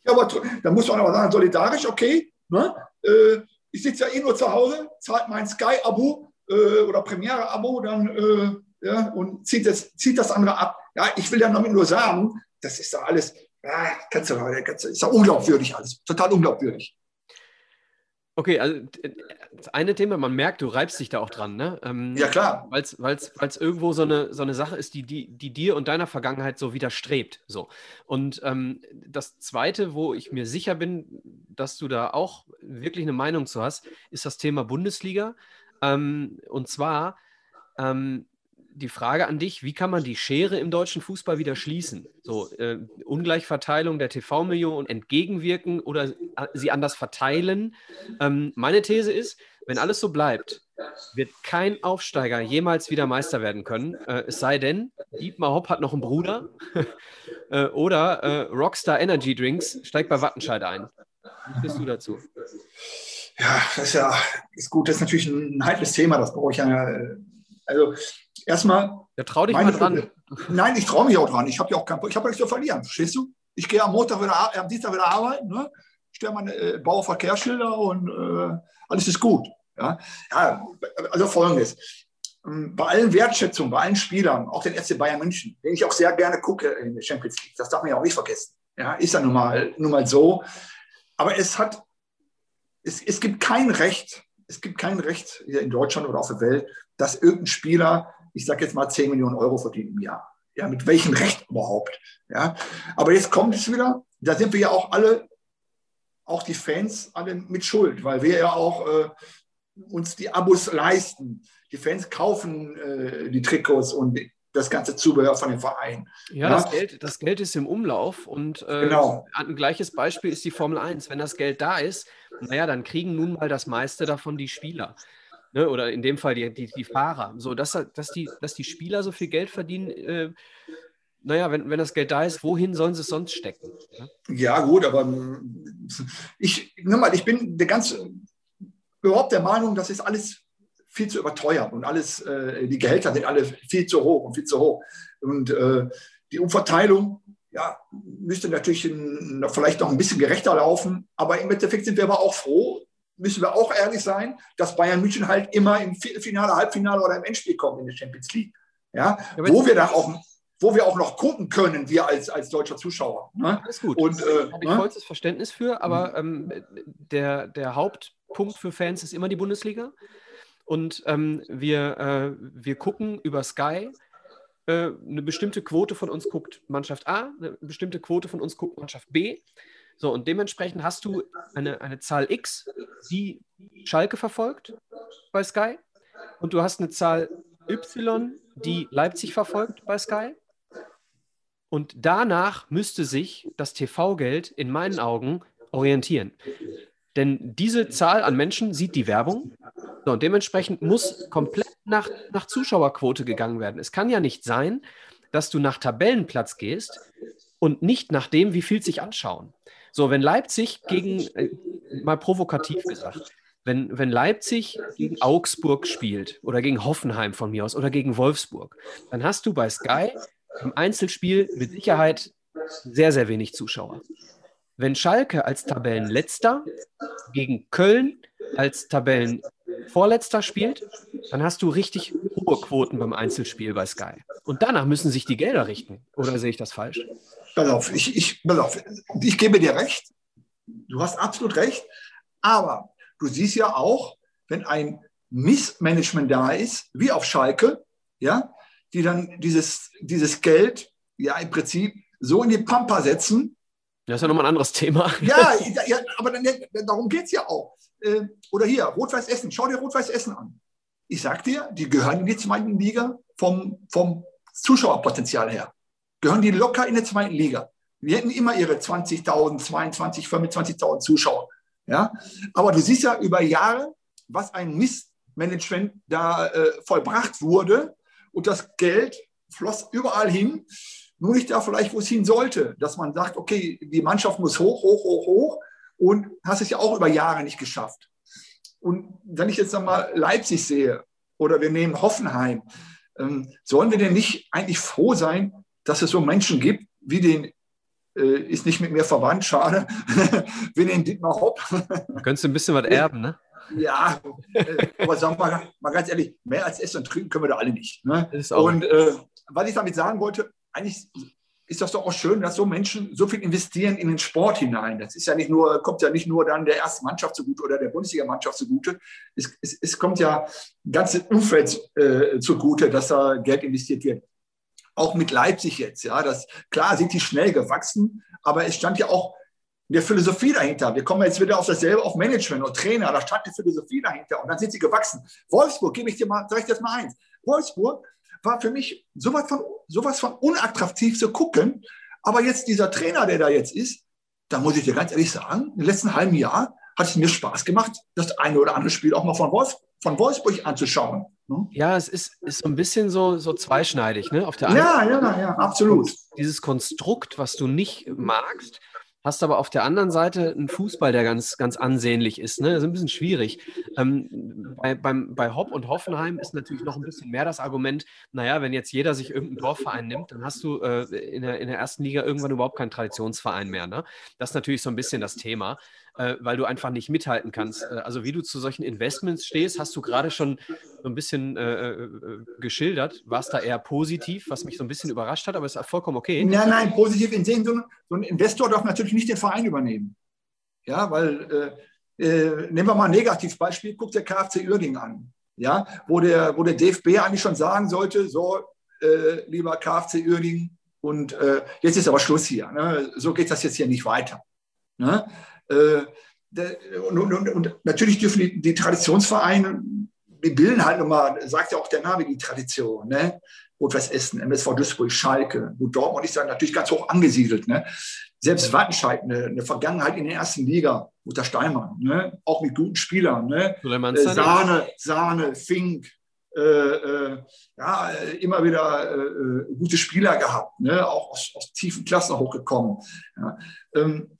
S2: Ja, aber da muss man aber sagen, solidarisch, okay. Ne? Äh, ich sitze ja eh nur zu Hause, zahlt mein Sky-Abo äh, oder Premiere-Abo dann ja, und zieht das, zieht das andere ab. Ja, ich will ja damit nur sagen, das ist doch alles, ja, kannst du, kannst du, ist doch unglaubwürdig alles, total unglaubwürdig.
S1: Okay, also das eine Thema, man merkt, du reibst dich da auch dran, ne?
S2: Ähm, ja, klar.
S1: Weil es irgendwo so eine, so eine Sache ist, die, die, die dir und deiner Vergangenheit so widerstrebt. So. Und ähm, das zweite, wo ich mir sicher bin, dass du da auch wirklich eine Meinung zu hast, ist das Thema Bundesliga. Ähm, und zwar, ähm, die Frage an dich, wie kann man die Schere im deutschen Fußball wieder schließen? So, äh, Ungleichverteilung der TV-Millionen entgegenwirken oder äh, sie anders verteilen? Ähm, meine These ist, wenn alles so bleibt, wird kein Aufsteiger jemals wieder Meister werden können. Äh, es sei denn, Dietmar Hopp hat noch einen Bruder *laughs* äh, oder äh, Rockstar Energy Drinks steigt bei Wattenscheid ein. Wie bist du dazu?
S2: Ja, das ist ja ist gut. Das ist natürlich ein heikles Thema. Das brauche ich ja. Äh, also erstmal.
S1: Ja, trau dich mal dran.
S2: Nein, ich traue mich auch dran. Ich habe ja auch kein, ich habe nichts zu verlieren. Verstehst du? Ich gehe am Montag wieder, am Dienstag wieder arbeiten. Ne? stell mal äh, baue Verkehrsschilder und äh, alles ist gut. Ja? ja, also folgendes. Ähm, bei allen Wertschätzungen, bei allen Spielern, auch den FC Bayern München, den ich auch sehr gerne gucke in der Champions League, das darf man ja auch nicht vergessen. Ja, ist ja nun mal, nun mal so. Aber es hat, es, es gibt kein Recht, es gibt kein Recht hier in Deutschland oder auf der Welt, dass irgendein Spieler, ich sage jetzt mal 10 Millionen Euro verdient im Jahr. Ja, mit welchem Recht überhaupt? Ja, aber jetzt kommt es wieder, da sind wir ja auch alle, auch die Fans, alle mit Schuld, weil wir ja auch äh, uns die Abos leisten. Die Fans kaufen äh, die Trikots und das ganze Zubehör von dem Verein.
S1: Ja, ja, Das, Geld, das Geld ist im Umlauf und äh, genau. ein gleiches Beispiel ist die Formel 1. Wenn das Geld da ist, naja, dann kriegen nun mal das meiste davon die Spieler. Ne? Oder in dem Fall die, die, die Fahrer. So, dass, dass, die, dass die Spieler so viel Geld verdienen, äh, naja, wenn, wenn das Geld da ist, wohin sollen sie es sonst stecken?
S2: Ja, ja gut, aber hm, ich, mal, ich bin der ganze, überhaupt der Meinung, das ist alles viel zu überteuert und alles, äh, die Gehälter sind alle viel zu hoch und viel zu hoch. Und äh, die Umverteilung, ja, müsste natürlich in, vielleicht noch ein bisschen gerechter laufen, aber im Endeffekt sind wir aber auch froh, müssen wir auch ehrlich sein, dass Bayern München halt immer im Viertelfinale, Halbfinale oder im Endspiel kommt in der Champions League. Ja, ja wo wir da auch wo wir auch noch gucken können, wir als, als deutscher Zuschauer.
S1: Ne? Alles gut. Und, äh, habe ich ne? vollstes Verständnis für, aber mhm. ähm, der, der Hauptpunkt für Fans ist immer die Bundesliga. Und ähm, wir, äh, wir gucken über Sky. Äh, eine bestimmte Quote von uns guckt Mannschaft A, eine bestimmte Quote von uns guckt Mannschaft B. So, und dementsprechend hast du eine, eine Zahl X, die Schalke verfolgt bei Sky. Und du hast eine Zahl Y, die Leipzig verfolgt bei Sky. Und danach müsste sich das TV-Geld in meinen Augen orientieren. Denn diese Zahl an Menschen sieht die Werbung so, und dementsprechend muss komplett nach, nach Zuschauerquote gegangen werden. Es kann ja nicht sein, dass du nach Tabellenplatz gehst und nicht nach dem, wie viel sich anschauen. So, wenn Leipzig gegen, äh, mal provokativ gesagt, wenn, wenn Leipzig gegen Augsburg spielt oder gegen Hoffenheim von mir aus oder gegen Wolfsburg, dann hast du bei Sky im Einzelspiel mit Sicherheit sehr, sehr wenig Zuschauer. Wenn Schalke als Tabellenletzter gegen Köln als Tabellenvorletzter spielt, dann hast du richtig hohe Quoten beim Einzelspiel bei Sky. Und danach müssen sich die Gelder richten. Oder sehe ich das falsch?
S2: Pass auf, ich, ich, pass auf, ich gebe dir recht. Du hast absolut recht. Aber du siehst ja auch, wenn ein Missmanagement da ist, wie auf Schalke, ja, die dann dieses, dieses Geld ja im Prinzip so in die Pampa setzen,
S1: das ist ja nochmal ein anderes Thema. *laughs* *laughs*
S2: Ja, ja aber dann, darum geht es ja auch. Äh, oder hier, Rot-Weiß Essen. Schau dir Rot-Weiß Essen an. Ich sag dir, die gehören in die zweite Liga vom, vom Zuschauerpotenzial her. Gehören die locker in der zweiten Liga. Wir hätten immer ihre 20.000, 22, 25.000 Zuschauer. Ja? Aber du siehst ja über Jahre, was ein Missmanagement da äh, vollbracht wurde. Und das Geld floss überall hin nur nicht da vielleicht, wo es hin sollte, dass man sagt, okay, die Mannschaft muss hoch, hoch, hoch, hoch und hast es ja auch über Jahre nicht geschafft. Und wenn ich jetzt nochmal Leipzig sehe oder wir nehmen Hoffenheim, ähm, sollen wir denn nicht eigentlich froh sein, dass es so Menschen gibt, wie den, äh, ist nicht mit mir verwandt, schade, *laughs* wie den Dietmar Hopp.
S1: Könntest du ein bisschen was erben, ne?
S2: Ja, äh, aber sagen wir mal, mal ganz ehrlich, mehr als Essen und Trinken können wir da alle nicht. Ne? Und äh, was ich damit sagen wollte, eigentlich ist das doch auch schön, dass so Menschen so viel investieren in den Sport hinein. Das ist ja nicht nur, kommt ja nicht nur dann der ersten Mannschaft zugute oder der Bundesliga-Mannschaft zugute. Es, es, es, kommt ja ganze Umfeld äh, zugute, dass da Geld investiert wird. Auch mit Leipzig jetzt, ja. Das, klar sind die schnell gewachsen, aber es stand ja auch eine Philosophie dahinter. Wir kommen jetzt wieder auf dasselbe, auf Management und Trainer. Da stand eine Philosophie dahinter und dann sind sie gewachsen. Wolfsburg, gebe ich dir mal, sag ich dir mal eins. Wolfsburg war für mich sowas von, sowas von unattraktiv zu gucken. Aber jetzt dieser Trainer, der da jetzt ist, da muss ich dir ganz ehrlich sagen, im letzten halben Jahr hat es mir Spaß gemacht, das eine oder andere Spiel auch mal von, Wolf, von Wolfsburg anzuschauen.
S1: Ne? Ja, es ist, ist so ein bisschen so, so zweischneidig. Ne?
S2: Auf der ja, ja, ja, absolut.
S1: Dieses Konstrukt, was du nicht magst, Hast aber auf der anderen Seite einen Fußball, der ganz, ganz ansehnlich ist. Ne? Das ist ein bisschen schwierig. Ähm, bei, beim, bei Hopp und Hoffenheim ist natürlich noch ein bisschen mehr das Argument, naja, wenn jetzt jeder sich irgendeinen Dorfverein nimmt, dann hast du äh, in, der, in der ersten Liga irgendwann überhaupt keinen Traditionsverein mehr. Ne? Das ist natürlich so ein bisschen das Thema. Äh, weil du einfach nicht mithalten kannst. Äh, also wie du zu solchen Investments stehst, hast du gerade schon so ein bisschen äh, äh geschildert. War es da eher positiv, was mich so ein bisschen überrascht hat, aber es ist vollkommen okay.
S2: Nein, nein, positiv in Sinn, so, so ein Investor darf natürlich nicht den Verein übernehmen. Ja, weil, äh, äh, nehmen wir mal ein Negativbeispiel, guck der KfC Uerdingen an. Ja, wo der, wo der DFB eigentlich schon sagen sollte, so, lieber KfC Uerdingen, und jetzt ist aber Schluss hier. Ne? So geht das jetzt hier nicht weiter. Ne? Äh, und, und, und, natürlich dürfen die, die, Traditionsvereine, die bilden halt nochmal, sagt ja auch der Name, die Tradition. Ne? Rot-Weiß Essen, MSV Duisburg, Schalke, gut, Dortmund ist dann natürlich ganz hoch angesiedelt. Ne? Selbst Wattenscheid, eine, eine, Vergangenheit in der ersten Liga, unter Steinmann, ne? auch mit guten Spielern. Ne? Äh, Sahne, Sahne, Fink, äh, äh, ja, immer wieder äh, äh, gute Spieler gehabt, ne? auch aus, aus tiefen Klassen hochgekommen. Ja? Ähm,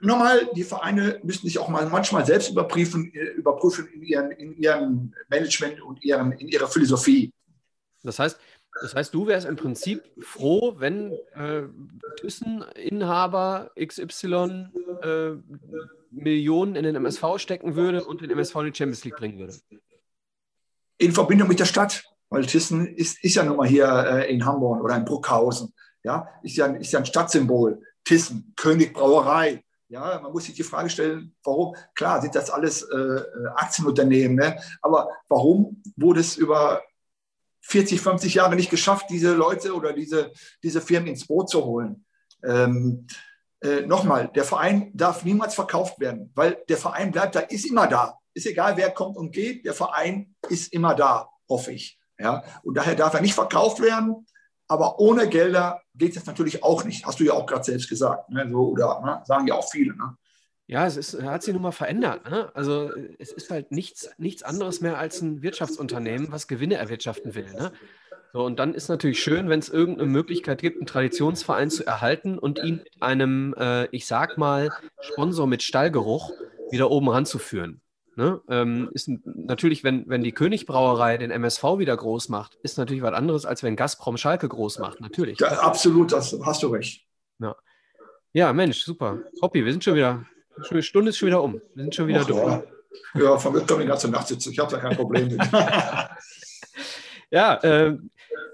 S2: Nochmal, die Vereine müssen sich auch mal manchmal selbst überprüfen, äh, überprüfen in, ihren, in ihrem Management und ihren, in ihrer Philosophie.
S1: Das heißt, das heißt, du wärst im Prinzip froh, wenn äh, Thyssen-Inhaber XY äh, Millionen in den MSV stecken würde und den MSV in die Champions League bringen würde.
S2: In Verbindung mit der Stadt, weil Thyssen ist, ist ja nun mal hier äh, in Hamburg oder in Bruckhausen. Ja, ist ja, ist ja ein Stadtsymbol. Thyssen, König Brauerei, ja, man muss sich die Frage stellen, warum? Klar, sind das alles äh, Aktienunternehmen, ne? aber warum wurde es über 40, 50 Jahre nicht geschafft, diese Leute oder diese, diese Firmen ins Boot zu holen? Ähm, äh, Nochmal, der Verein darf niemals verkauft werden, weil der Verein bleibt da, ist immer da. Ist egal, wer kommt und geht, der Verein ist immer da, hoffe ich. Ja? Und daher darf er nicht verkauft werden. Aber ohne Gelder geht es natürlich auch nicht. Hast du ja auch gerade selbst gesagt. Ne? So, oder ne? sagen ja auch viele. Ne?
S1: Ja, es ist, hat sich nun mal verändert. Ne? Also es ist halt nichts, nichts anderes mehr als ein Wirtschaftsunternehmen, was Gewinne erwirtschaften will. Ne? So, und dann ist natürlich schön, wenn es irgendeine Möglichkeit gibt, einen Traditionsverein zu erhalten und ihn mit einem, äh, ich sag mal, Sponsor mit Stallgeruch wieder oben ranzuführen. Ne? Ähm, ist natürlich, wenn, wenn die Königbrauerei den MSV wieder groß macht, ist natürlich was anderes, als wenn Gazprom Schalke groß macht, natürlich.
S2: Ja, absolut, das hast du recht.
S1: Ja. ja, Mensch, super. Hoppi, wir sind schon wieder, die Stunde ist schon wieder um. Wir sind schon wieder durch.
S2: Ja, ja von mir können die ganze Nacht sitzen. Ich habe da kein Problem mit. *laughs*
S1: ja, äh,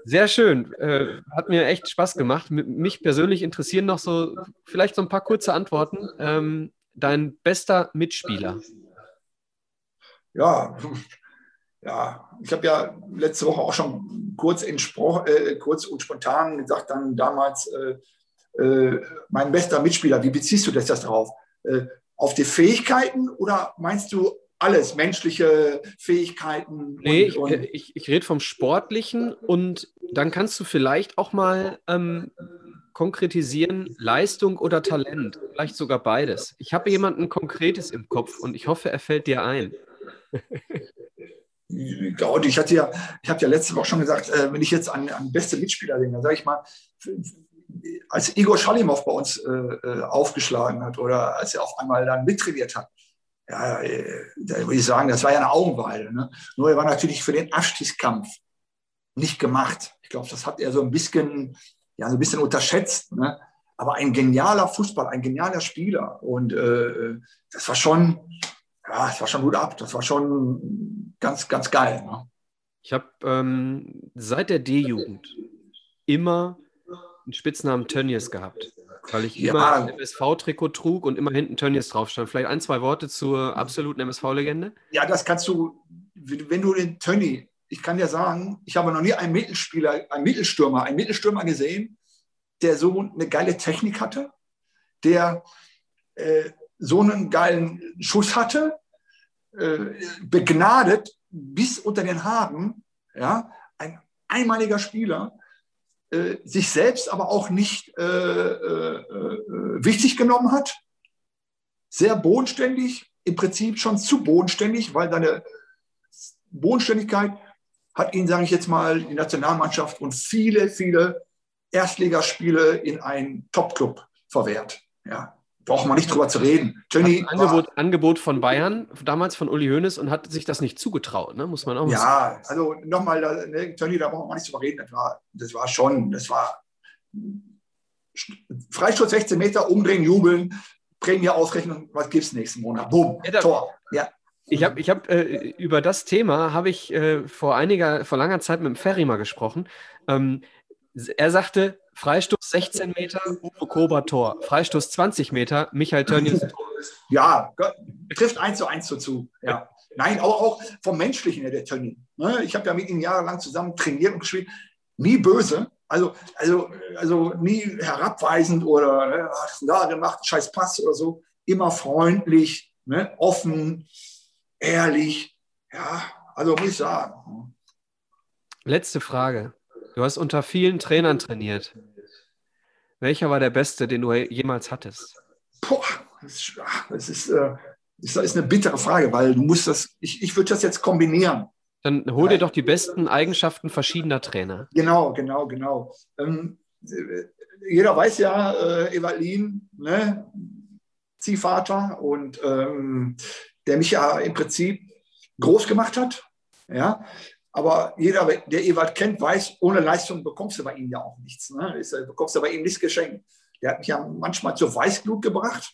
S1: sehr schön. Äh, hat mir echt Spaß gemacht. Mich persönlich interessieren noch so, vielleicht so ein paar kurze Antworten. Ähm, dein bester Mitspieler
S2: ja, ja, ich habe ja letzte Woche auch schon kurz, äh, kurz und spontan gesagt, dann damals, äh, äh, mein bester Mitspieler, wie beziehst du das, das drauf? Äh, auf die Fähigkeiten oder meinst du alles, menschliche Fähigkeiten?
S1: Nee, und, und ich, ich, ich rede vom Sportlichen und dann kannst du vielleicht auch mal ähm, konkretisieren, Leistung oder Talent, vielleicht sogar beides. Ich habe jemanden Konkretes im Kopf und ich hoffe, er fällt dir ein.
S2: Ja, und ich hatte ja, ich habe ja letzte Woche schon gesagt, äh, wenn ich jetzt an, an beste Mitspieler denke, dann sage ich mal, als Igor Schalimov bei uns äh, äh, aufgeschlagen hat oder als er auf einmal dann mittrainiert hat, ja, äh, da würde ich sagen, das war ja eine Augenweide. Ne? Nur er war natürlich für den Abstiegskampf nicht gemacht. Ich glaube, das hat er so ein bisschen, ja, so ein bisschen unterschätzt. Ne? Aber ein genialer Fußball, ein genialer Spieler. Und äh, das war schon, ja, es war schon gut ab. Das war schon ganz, ganz geil. Ne?
S1: Ich habe ähm, seit der D-Jugend immer einen Spitznamen Tönnies gehabt, weil ich ja. immer ein MSV-Trikot trug und immer hinten Tönnies drauf stand. Vielleicht ein, zwei Worte zur absoluten MSV-Legende?
S2: Ja, das kannst du, wenn du den Tönny, ich kann dir sagen, ich habe noch nie einen Mittelspieler, einen Mittelstürmer, einen Mittelstürmer gesehen, der so eine geile Technik hatte, der äh, so einen geilen Schuss hatte, äh, begnadet bis unter den Haaren, ja, ein einmaliger Spieler, äh, sich selbst aber auch nicht äh, äh, äh, wichtig genommen hat, sehr bodenständig, im Prinzip schon zu bodenständig, weil seine Bodenständigkeit hat ihn, sage ich jetzt mal, die Nationalmannschaft und viele, viele Erstligaspiele in einen Topclub verwehrt. Ja braucht man nicht drüber zu reden.
S1: Tony Angebot, Angebot von Bayern, damals von Uli Hoeneß und hat sich das nicht zugetraut, ne? muss man auch
S2: mal Ja, sagen. also nochmal, ne, Tony, da braucht man nicht drüber reden. Das war, das war schon, das war Freistoß 16 Meter, umdrehen, jubeln, Prämieausrechnung, was gibt es nächsten Monat? Boom,
S1: Ja,
S2: Tor. Ja.
S1: Ich habe ich hab, äh, über das Thema habe ich äh, vor einiger, vor langer Zeit mit dem Ferry mal gesprochen. Ähm, er sagte, Freistoß 16 Meter, Uwe Kober Tor. Freistoß 20 Meter, Michael *laughs* Tönnies Tor.
S2: Ja, trifft eins zu eins dazu. Ja. Nein, auch, auch vom Menschlichen her, der Tönny. Ne? Ich habe ja mit ihm jahrelang zusammen trainiert und gespielt. Nie böse, also, also, also nie herabweisend oder ne, da gemacht, scheiß Pass oder so. Immer freundlich, ne, offen, ehrlich. Ja, also muss ich sagen.
S1: Letzte Frage. Du hast unter vielen Trainern trainiert. Welcher war der beste, den du jemals hattest?
S2: Boah, das ist, das ist, äh, das ist eine bittere Frage, weil du musst das, ich, ich würde das jetzt kombinieren.
S1: Dann hol dir doch die besten Eigenschaften verschiedener Trainer.
S2: Genau, genau, genau. Ähm, äh, jeder weiß ja, äh, Evalin, ne, Ziehvater und ähm, der mich ja im Prinzip groß gemacht hat. Ja, aber jeder, der Ewald kennt, weiß, ohne Leistung bekommst du bei ihm ja auch nichts. Ne? Äh, bekommst du bei ihm nichts geschenkt. Der hat mich ja manchmal zur Weißglut gebracht.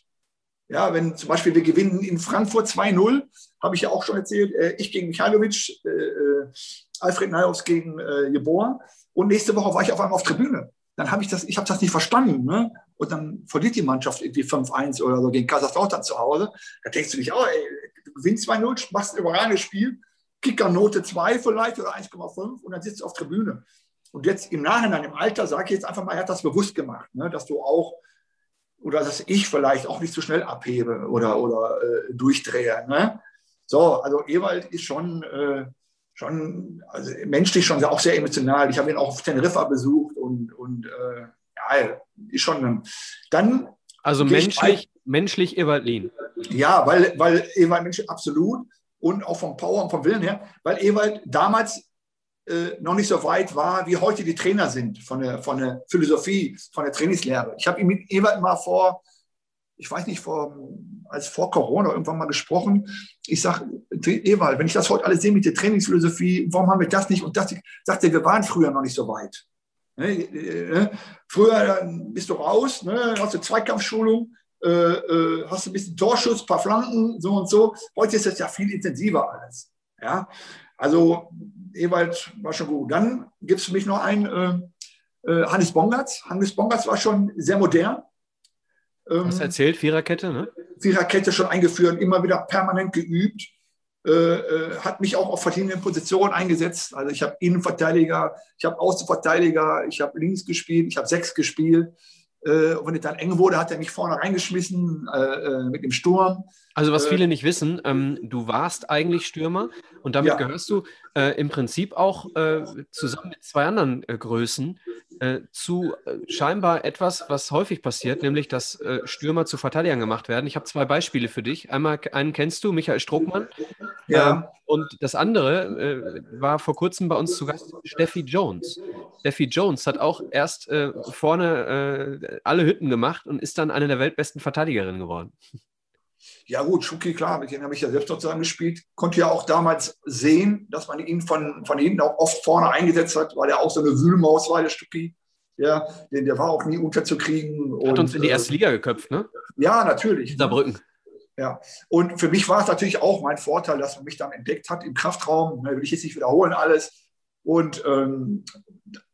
S2: Ja, wenn zum Beispiel wir gewinnen in Frankfurt 2-0, habe ich ja auch schon erzählt, äh, ich gegen Michailovic, äh, äh, Alfred Neuhaus gegen äh, Jeboa. Und nächste Woche war ich auf einmal auf Tribüne. Dann habe ich das, ich habe das nicht verstanden. Ne? Und dann verliert die Mannschaft irgendwie 5-1 oder so gegen Kaiserslautern zu Hause. Da denkst du dich, oh, ey, du gewinnst 2-0, machst ein überragendes Spiel, Kickernote 2 vielleicht oder 1,5 und dann sitzt du auf Tribüne. Und jetzt im Nachhinein, im Alter, sage ich jetzt einfach mal, er hat das bewusst gemacht, ne? dass du auch, oder dass ich vielleicht auch nicht zu schnell abhebe oder, oder äh, durchdrehe. Ne? So, also Ewald ist schon, äh, schon also menschlich schon auch sehr emotional. Ich habe ihn auch auf Teneriffa besucht und, und äh, ja, ist schon. Dann
S1: Also menschlich, menschlich Ewald Lien.
S2: ja, weil, weil Ewald Mensch absolut und auch vom Power und vom Willen her, weil Ewald damals äh, noch nicht so weit war, wie heute die Trainer sind von der, von der Philosophie, von der Trainingslehre. Ich habe ihn mit Ewald mal vor, ich weiß nicht, vor, als vor Corona irgendwann mal gesprochen. Ich sage, Ewald, wenn ich das heute alles sehe mit der Trainingsphilosophie, warum haben wir das nicht und das nicht? Sagt er, wir waren früher noch nicht so weit. Ne, äh, Früher dann bist du raus, ne, hast du Zweikampfschulung, äh, äh, hast du ein bisschen Torschuss, ein paar Flanken, so und so. Heute ist das ja viel intensiver alles. Ja, also Ewald war schon gut. Dann gibt es für mich noch einen äh, äh, Hannes Bongatz. Hannes Bongatz war schon sehr modern. Ähm,
S1: Hast erzählt, Viererkette, ne?
S2: Viererkette schon eingeführt, immer wieder permanent geübt. Äh, äh, hat mich auch auf verschiedenen Positionen eingesetzt. Also ich habe Innenverteidiger, ich habe Außenverteidiger, ich habe links gespielt, ich habe sechs gespielt. Äh, und wenn es dann eng wurde, hat er mich vorne reingeschmissen äh, äh, mit dem Sturm.
S1: Also was
S2: Äh,
S1: viele nicht wissen, ähm, du warst eigentlich Stürmer und damit
S2: Ja.
S1: gehörst du äh, im Prinzip auch zusammen mit zwei anderen Größen zu scheinbar etwas, was häufig passiert, nämlich dass Stürmer zu Verteidigern gemacht werden. Ich habe zwei Beispiele für dich. Einmal einen kennst du, Michael Struckmann. Ähm, und das andere war vor kurzem bei uns zu Gast Steffi Jones. Steffi Jones hat auch erst äh, vorne äh, alle Hütten gemacht und ist dann eine der weltbesten Verteidigerinnen geworden.
S2: Ja gut, Schuki, klar, mit denen habe ich ja selbst noch zusammen gespielt. Konnte ja auch damals sehen, dass man ihn von, von hinten auch oft vorne eingesetzt hat, weil er auch so eine Wühlmaus war, der Stucki. Ja, der, der war auch nie unterzukriegen.
S1: Hat
S2: und,
S1: uns in die
S2: äh,
S1: erste Liga geköpft, ne?
S2: Ja, natürlich.
S1: Saarbrücken.
S2: Ja, und für mich war es natürlich auch mein Vorteil, dass man mich dann entdeckt hat im Kraftraum. Ne, will ich jetzt nicht wiederholen alles. Und ähm,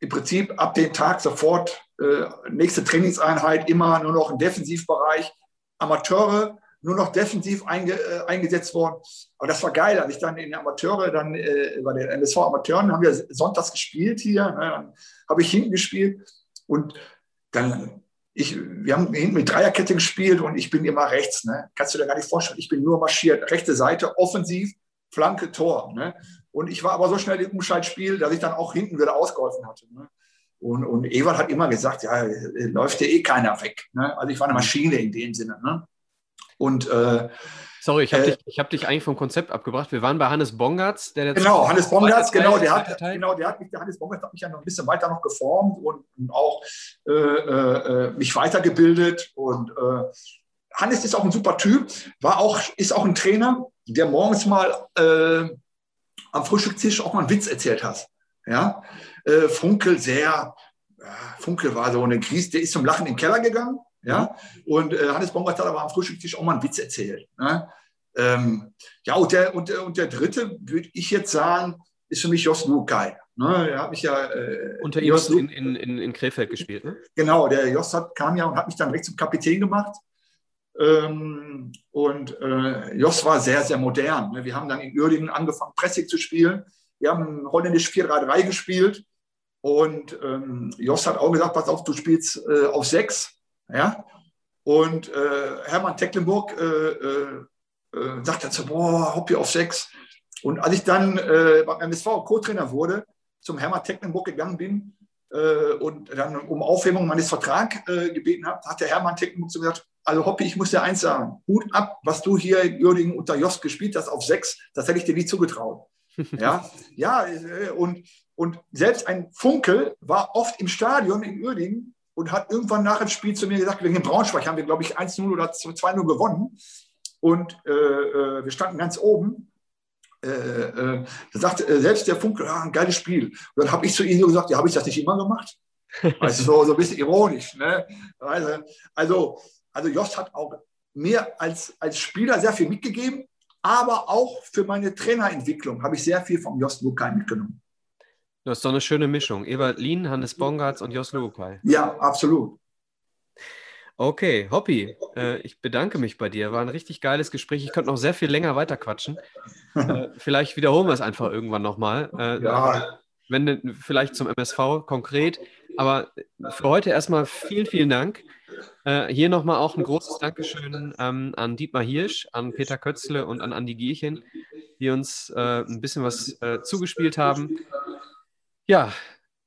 S2: im Prinzip ab dem Tag sofort äh, nächste Trainingseinheit immer nur noch im Defensivbereich. Amateure nur noch defensiv einge, äh, eingesetzt worden. Aber das war geil, als ich dann in Amateure, dann äh, bei den MSV Amateuren, haben wir sonntags gespielt hier, ne, dann habe ich hinten gespielt und dann ich, wir haben hinten mit Dreierkette gespielt und ich bin immer rechts. Ne? Kannst du dir gar nicht vorstellen. Ich bin nur marschiert. Rechte Seite, offensiv, Flanke, Tor. Ne? Und ich war aber so schnell im Umschaltspiel, dass ich dann auch hinten wieder ausgeholfen hatte. Ne? Und, und Ewald hat immer gesagt, ja, läuft ja eh keiner weg. Ne? Also ich war eine Maschine in dem Sinne. Ne? Und äh,
S1: Sorry, ich habe
S2: Äh,
S1: dich, ich hab dich eigentlich vom Konzept abgebracht. Wir waren bei Hannes Bongatz, der
S2: Genau, Hannes
S1: Zweiter
S2: genau, der hat, genau, der hat mich, der Hannes Bongatz hat mich ja noch ein bisschen weiter noch geformt und, und auch äh, äh, mich weitergebildet. Und äh, Hannes ist auch ein super Typ, war auch, ist auch ein Trainer, der morgens mal äh, am Frühstückstisch auch mal einen Witz erzählt hat. Ja, äh, Funkel sehr, ja, Funkel war so eine Krise, der ist zum Lachen in den Keller gegangen. Ja, und äh, Hannes hat aber am Frühstückstisch auch mal einen Witz erzählt. Ne? Ähm, ja, und der, und, und der dritte, würde ich jetzt sagen, ist für mich Jos Lukai. Ne, der hat mich ja.
S1: Äh, Unter ihm in, in, in, in Krefeld gespielt, ne?
S2: Genau, der Jos hat, kam ja und hat mich dann direkt zum Kapitän gemacht. Ähm, und äh, Jos war sehr, sehr modern. Ne? Wir haben dann in Uerdingen angefangen, Pressing zu spielen. Wir haben holländisch 4-3-3 gespielt. Und ähm, Jos hat auch gesagt: Pass auf, du spielst äh, auf 6. Ja? Und äh, Hermann Tecklenburg äh, äh, äh, sagte so: Boah, Hoppi auf 6. Und als ich dann beim MSV Co-Trainer wurde, zum Hermann Tecklenburg gegangen bin und dann um Aufhebung meines Vertrags gebeten habe, hat der Hermann Tecklenburg so gesagt, also Hoppi, ich muss dir eins sagen, Hut ab, was du hier in Uerdingen unter Jost gespielt hast auf sechs, das hätte ich dir nie zugetraut. *laughs* ja, ja äh, und, und selbst ein Funkel war oft im Stadion in Uerdingen und hat irgendwann nach dem Spiel zu mir gesagt, wegen Braunschweig haben wir, glaube ich, 1-0 oder 2-0 gewonnen. Und äh, äh, wir standen ganz oben äh, äh, da sagt äh, selbst der Funke, ja, ein geiles Spiel. Und dann habe ich zu ihm so gesagt, ja, habe ich das nicht immer gemacht? Du, so, so ein bisschen ironisch. Ne? Also, also, also Jost hat auch mir als, als Spieler sehr viel mitgegeben, aber auch für meine Trainerentwicklung habe ich sehr viel vom Jost Lukai mitgenommen.
S1: Das ist doch eine schöne Mischung. Ewald Lien, Hannes Bongartz und Jost Lukai.
S2: Ja, absolut.
S1: Okay, Hoppi, äh, ich bedanke mich bei dir. War ein richtig geiles Gespräch. Ich könnte noch sehr viel länger weiter quatschen. *laughs* äh, vielleicht wiederholen wir es einfach irgendwann nochmal. Äh, ja. Wenn vielleicht zum MSV konkret. Aber für heute erstmal vielen, vielen Dank. Äh, hier nochmal auch ein großes Dankeschön ähm, an Dietmar Hirsch, an Peter Kötzle und an Andi Gierchen, die uns äh, ein bisschen was äh, zugespielt haben. Ja,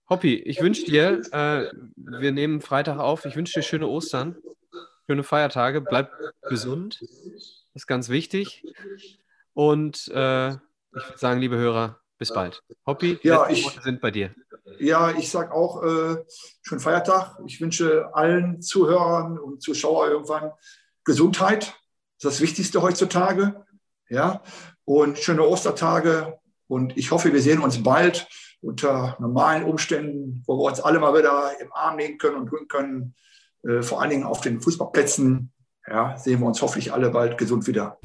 S1: Hoppi, ich wünsche dir, äh, wir nehmen Freitag auf, ich wünsche dir schöne Ostern, schöne Feiertage, bleib gesund, das ist ganz wichtig. Und äh, ich würde sagen, liebe Hörer, bis bald. Hoppi,
S2: ja, ich, Worte
S1: sind bei dir.
S2: Ja, ich sage auch äh, schönen Feiertag. Ich wünsche allen Zuhörern und Zuschauern irgendwann Gesundheit. Das ist das Wichtigste heutzutage. Ja, und schöne Ostertage. Und ich hoffe, wir sehen uns bald unter normalen Umständen, wo wir uns alle mal wieder im Arm nehmen können und drücken können, äh, vor allen Dingen auf den Fußballplätzen, ja, sehen wir uns hoffentlich alle bald gesund wieder.